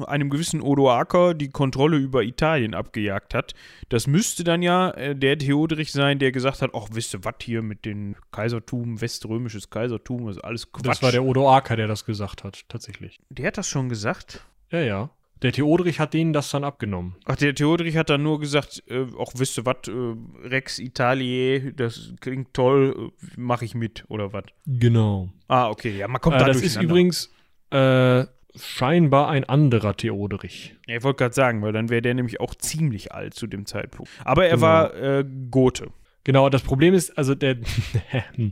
einem gewissen Odoaker die Kontrolle über Italien abgejagt hat. Das müsste dann ja äh, der Theodrich sein, der gesagt hat, ach, wisst ihr was hier mit dem Kaisertum, weströmisches Kaisertum, das ist alles Quatsch. Das war der Odoaker, der das gesagt hat, tatsächlich. Der hat das schon gesagt? Ja, ja. Der Theodrich hat denen das dann abgenommen. Ach, der Theodrich hat dann nur gesagt, äh, auch wisst ihr was, äh, Rex Italiae, das klingt toll, äh, mache ich mit, oder was? Genau. Ah, okay, ja, man kommt äh, da Das ist übrigens, äh, scheinbar ein anderer Theoderich. Ja, ich wollte gerade sagen, weil dann wäre der nämlich auch ziemlich alt zu dem Zeitpunkt. Aber er genau. war äh, Gote. Genau, das Problem ist, also der.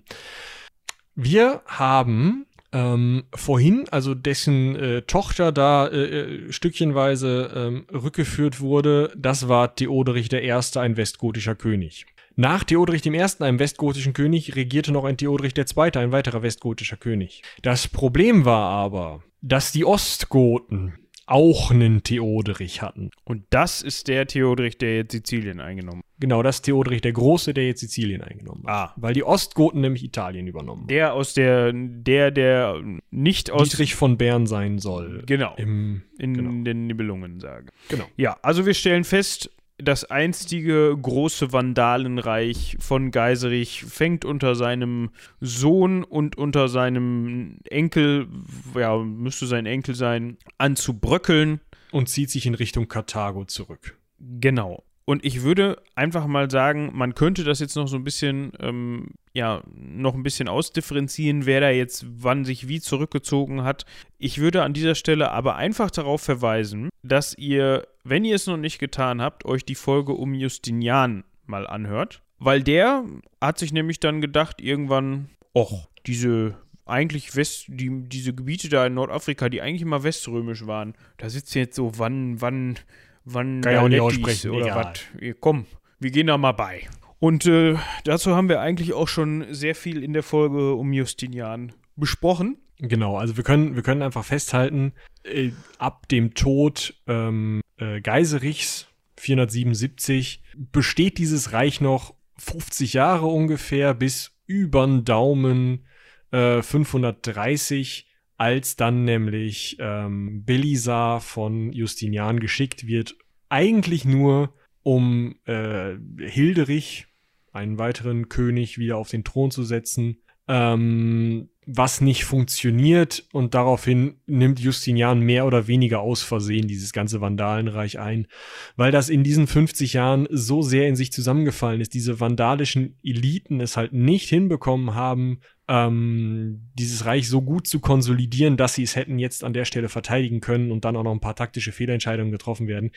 wir haben ähm, vorhin, also dessen äh, Tochter da äh, äh, stückchenweise ähm, rückgeführt wurde, das war Theoderich I., ein westgotischer König. Nach Theoderich I., einem westgotischen König, regierte noch ein Theoderich II., ein weiterer westgotischer König. Das Problem war aber, dass die Ostgoten auch einen Theoderich hatten. Und das ist der Theoderich, der jetzt Sizilien eingenommen hat. Genau, das ist Theoderich der Große, der jetzt Sizilien eingenommen hat. Ah. Weil die Ostgoten nämlich Italien übernommen haben. Der aus der, der, der nicht aus. Dietrich von Bern sein soll. Genau. Im, in genau. den Nibelungen sage. Genau. Ja, also wir stellen fest, das einstige große Vandalenreich von Geiserich fängt unter seinem Sohn und unter seinem Enkel, ja, müsste sein Enkel sein, an zu bröckeln. Und zieht sich in Richtung Karthago zurück. Genau. Und ich würde einfach mal sagen, man könnte das jetzt noch so ein bisschen, ähm, ja, noch ein bisschen ausdifferenzieren, wer da jetzt wann sich wie zurückgezogen hat. Ich würde an dieser Stelle aber einfach darauf verweisen, dass ihr, wenn ihr es noch nicht getan habt, euch die Folge um Justinian mal anhört. Weil der hat sich nämlich dann gedacht, irgendwann, och, diese eigentlich West, die, diese Gebiete da in Nordafrika, die eigentlich immer weströmisch waren, da sitzt jetzt so, wann, wann, wann Kann ich auch nicht aussprechen, oder egal. was. Komm, wir gehen da mal bei. Und äh, dazu haben wir eigentlich auch schon sehr viel in der Folge um Justinian besprochen. Genau, also wir können, wir können einfach festhalten, äh, ab dem Tod ähm, äh, Geiserichs 477 besteht dieses Reich noch 50 Jahre ungefähr bis übern Daumen äh, 530, als dann nämlich ähm, Belisar von Justinian geschickt wird, eigentlich nur um äh, Hilderich, einen weiteren König, wieder auf den Thron zu setzen. Ähm, was nicht funktioniert und daraufhin nimmt Justinian mehr oder weniger aus Versehen dieses ganze Vandalenreich ein, weil das in diesen 50 Jahren so sehr in sich zusammengefallen ist, diese vandalischen Eliten es halt nicht hinbekommen haben, ähm, dieses Reich so gut zu konsolidieren, dass sie es hätten jetzt an der Stelle verteidigen können und dann auch noch ein paar taktische Fehlentscheidungen getroffen werden,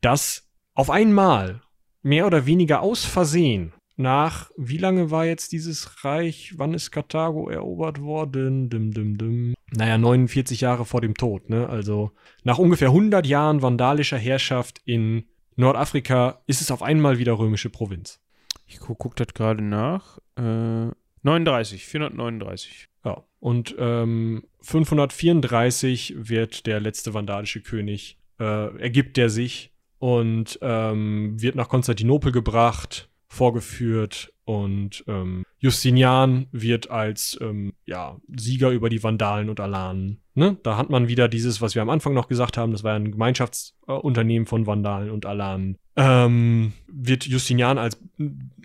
dass auf einmal mehr oder weniger aus Versehen nach, wie lange war jetzt dieses Reich? Wann ist Karthago erobert worden? Dim, dim, dim. Naja, 49 Jahre vor dem Tod, ne? Also nach ungefähr 100 Jahren vandalischer Herrschaft in Nordafrika ist es auf einmal wieder römische Provinz. Ich guck, guck das gerade nach. Äh, 39, 439. Ja. Und ähm, 534 wird der letzte vandalische König, äh, ergibt der sich und ähm, wird nach Konstantinopel gebracht, vorgeführt und ähm, Justinian wird als ähm, ja, Sieger über die Vandalen und Alanen. Ne? Da hat man wieder dieses, was wir am Anfang noch gesagt haben, das war ein Gemeinschaftsunternehmen von Vandalen und Alanen. Ähm, wird Justinian als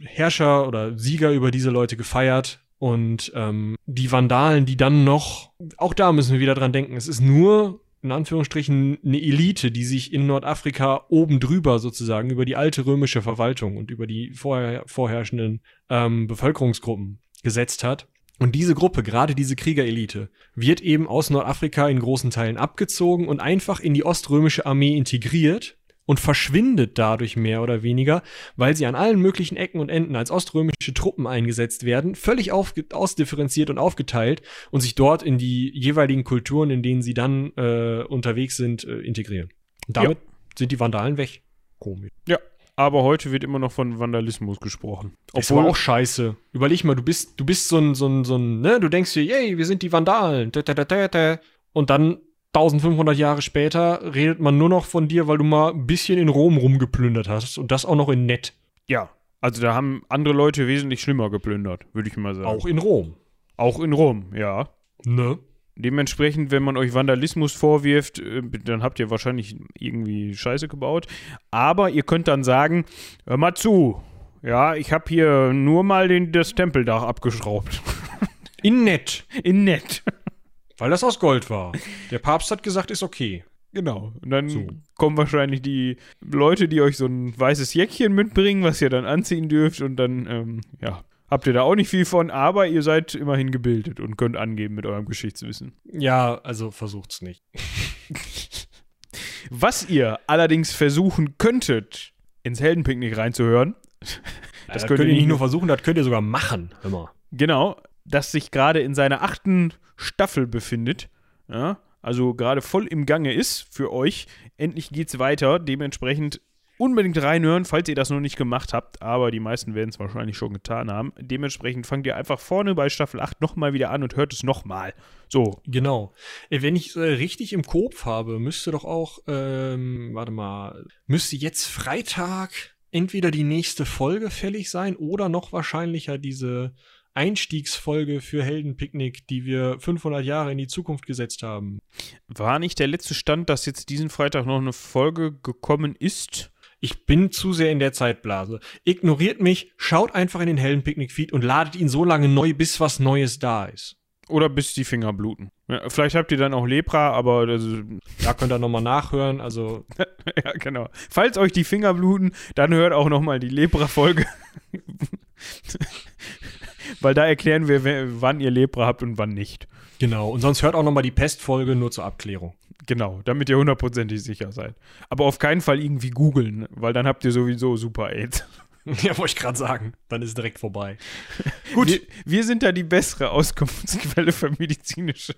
Herrscher oder Sieger über diese Leute gefeiert. Und ähm, die Vandalen, die dann noch, auch da müssen wir wieder dran denken, es ist nur in Anführungsstrichen eine Elite, die sich in Nordafrika oben drüber sozusagen über die alte römische Verwaltung und über die vorher, vorherrschenden ähm, Bevölkerungsgruppen gesetzt hat. Und diese Gruppe, gerade diese Kriegerelite, wird eben aus Nordafrika in großen Teilen abgezogen und einfach in die oströmische Armee integriert und verschwindet dadurch mehr oder weniger, weil sie an allen möglichen Ecken und Enden als oströmische Truppen eingesetzt werden, völlig ausdifferenziert und aufgeteilt und sich dort in die jeweiligen Kulturen, in denen sie dann äh, unterwegs sind, äh, integrieren. Und damit sind die Vandalen weg. Komisch. Ja, aber heute wird immer noch von Vandalismus gesprochen. Ist aber auch scheiße. Überleg mal, du bist, du bist so ein, so ein, so ein, ne, du denkst dir, yay, wir sind die Vandalen. Und dann 1500 Jahre später redet man nur noch von dir, weil du mal ein bisschen in Rom rumgeplündert hast. Und das auch noch in nett. Ja, also da haben andere Leute wesentlich schlimmer geplündert, würde ich mal sagen. Auch in Rom. Auch in Rom, ja. Ne? Dementsprechend, wenn man euch Vandalismus vorwirft, äh, dann habt ihr wahrscheinlich irgendwie Scheiße gebaut. Aber ihr könnt dann sagen, hör mal zu, ja, ich habe hier nur mal den, das Tempeldach abgeschraubt. In nett. In nett. Weil das aus Gold war. Der Papst hat gesagt, ist okay. Genau. Und dann So. kommen wahrscheinlich die Leute, die euch so ein weißes Jäckchen mitbringen, was ihr dann anziehen dürft. Und dann, ähm, ja, habt ihr da auch nicht viel von, aber ihr seid immerhin gebildet und könnt angeben mit eurem Geschichtswissen. Ja, also versucht's nicht. Was ihr allerdings versuchen könntet, ins Heldenpicknick reinzuhören, Das, könnt ihr nicht nur versuchen, das könnt ihr sogar machen. Immer. genau, das sich gerade in seiner achten Staffel befindet, ja, also gerade voll im Gange ist für euch. Endlich geht's weiter, dementsprechend unbedingt reinhören, falls ihr das noch nicht gemacht habt, aber die meisten werden es wahrscheinlich schon getan haben. Dementsprechend fangt ihr einfach vorne bei Staffel 8 nochmal wieder an und hört es nochmal. So, Genau. Äh, Wenn ich äh, richtig im Kopf habe, müsste doch auch, ähm, warte mal, müsste jetzt Freitag entweder die nächste Folge fällig sein oder noch wahrscheinlicher diese Einstiegsfolge für Heldenpicknick, die wir 500 Jahre in die Zukunft gesetzt haben. war nicht der letzte Stand, dass jetzt diesen Freitag noch eine Folge gekommen ist? Ich bin zu sehr in der Zeitblase. Ignoriert mich, schaut einfach in den Heldenpicknick-Feed und ladet ihn so lange neu, bis was Neues da ist. Oder bis die Finger bluten. Ja, vielleicht habt ihr dann auch Lepra, aber das, Da könnt ihr nochmal nachhören. Also, ja, genau. Falls euch die Finger bluten, dann hört auch nochmal die Lepra-Folge. Weil da erklären wir, wann ihr Lepra habt und wann nicht. genau. Und sonst hört auch nochmal die Pestfolge nur zur Abklärung. Genau, damit ihr hundertprozentig sicher seid. Aber auf keinen Fall irgendwie googeln, weil dann habt ihr sowieso super AIDS. ja, wollte ich gerade sagen. Dann ist es direkt vorbei. Gut. Wir, wir sind da die bessere Auskunftsquelle für medizinische.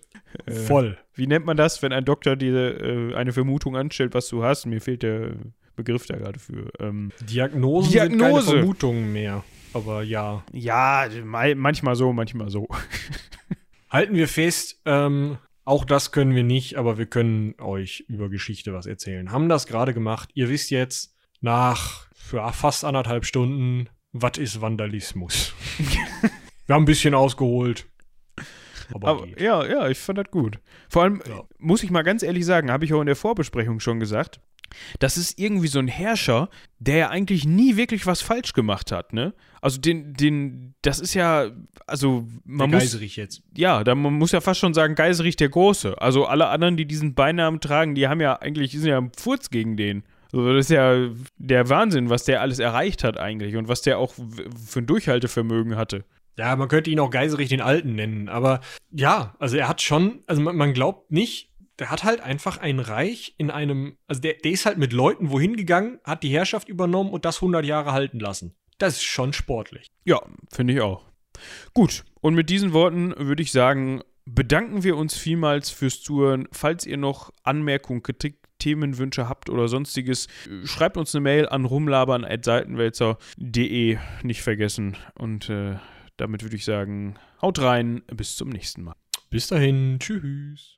Äh, Voll. Wie nennt man das, wenn ein Doktor dir äh, eine Vermutung anstellt, was du hast? Mir fehlt der Begriff da gerade für. Ähm, Diagnosen sind keine Diagnose. Vermutungen mehr. Aber ja. ja, mal- manchmal so, manchmal so. Halten wir fest, ähm, auch das können wir nicht, aber wir können euch über Geschichte was erzählen. Haben das gerade gemacht. Ihr wisst jetzt nach fast anderthalb Stunden, was ist Vandalismus? wir haben ein bisschen ausgeholt. Aber, Aber ja, ja, ich fand das gut. Vor allem Ja. muss ich mal ganz ehrlich sagen, habe ich auch in der Vorbesprechung schon gesagt, das ist irgendwie so ein Herrscher, der ja eigentlich nie wirklich was falsch gemacht hat, ne? Also den, den, das ist ja, also man Der muss, Geiserich jetzt. ja, da man muss ja fast schon sagen, Geiserich der Große. Also alle anderen, die diesen Beinamen tragen, die haben ja eigentlich, die sind ja ein Furz gegen den. Also das ist ja der Wahnsinn, was der alles erreicht hat eigentlich und was der auch für ein Durchhaltevermögen hatte. Ja, man könnte ihn auch Geiserich den Alten nennen, aber ja, also er hat schon, also man, man glaubt nicht, der hat halt einfach ein Reich in einem, also der, der ist halt mit Leuten wohin gegangen, hat die Herrschaft übernommen und das 100 Jahre halten lassen. Das ist schon sportlich. Ja, finde ich auch. Gut, und mit diesen Worten würde ich sagen, bedanken wir uns vielmals fürs Zuhören. Falls ihr noch Anmerkungen, Kritik, Themenwünsche habt oder sonstiges, schreibt uns eine Mail an rumlabern.seitenwälzer.de. Nicht vergessen. Und äh, damit würde ich sagen, haut rein, bis zum nächsten Mal. Bis dahin, tschüss.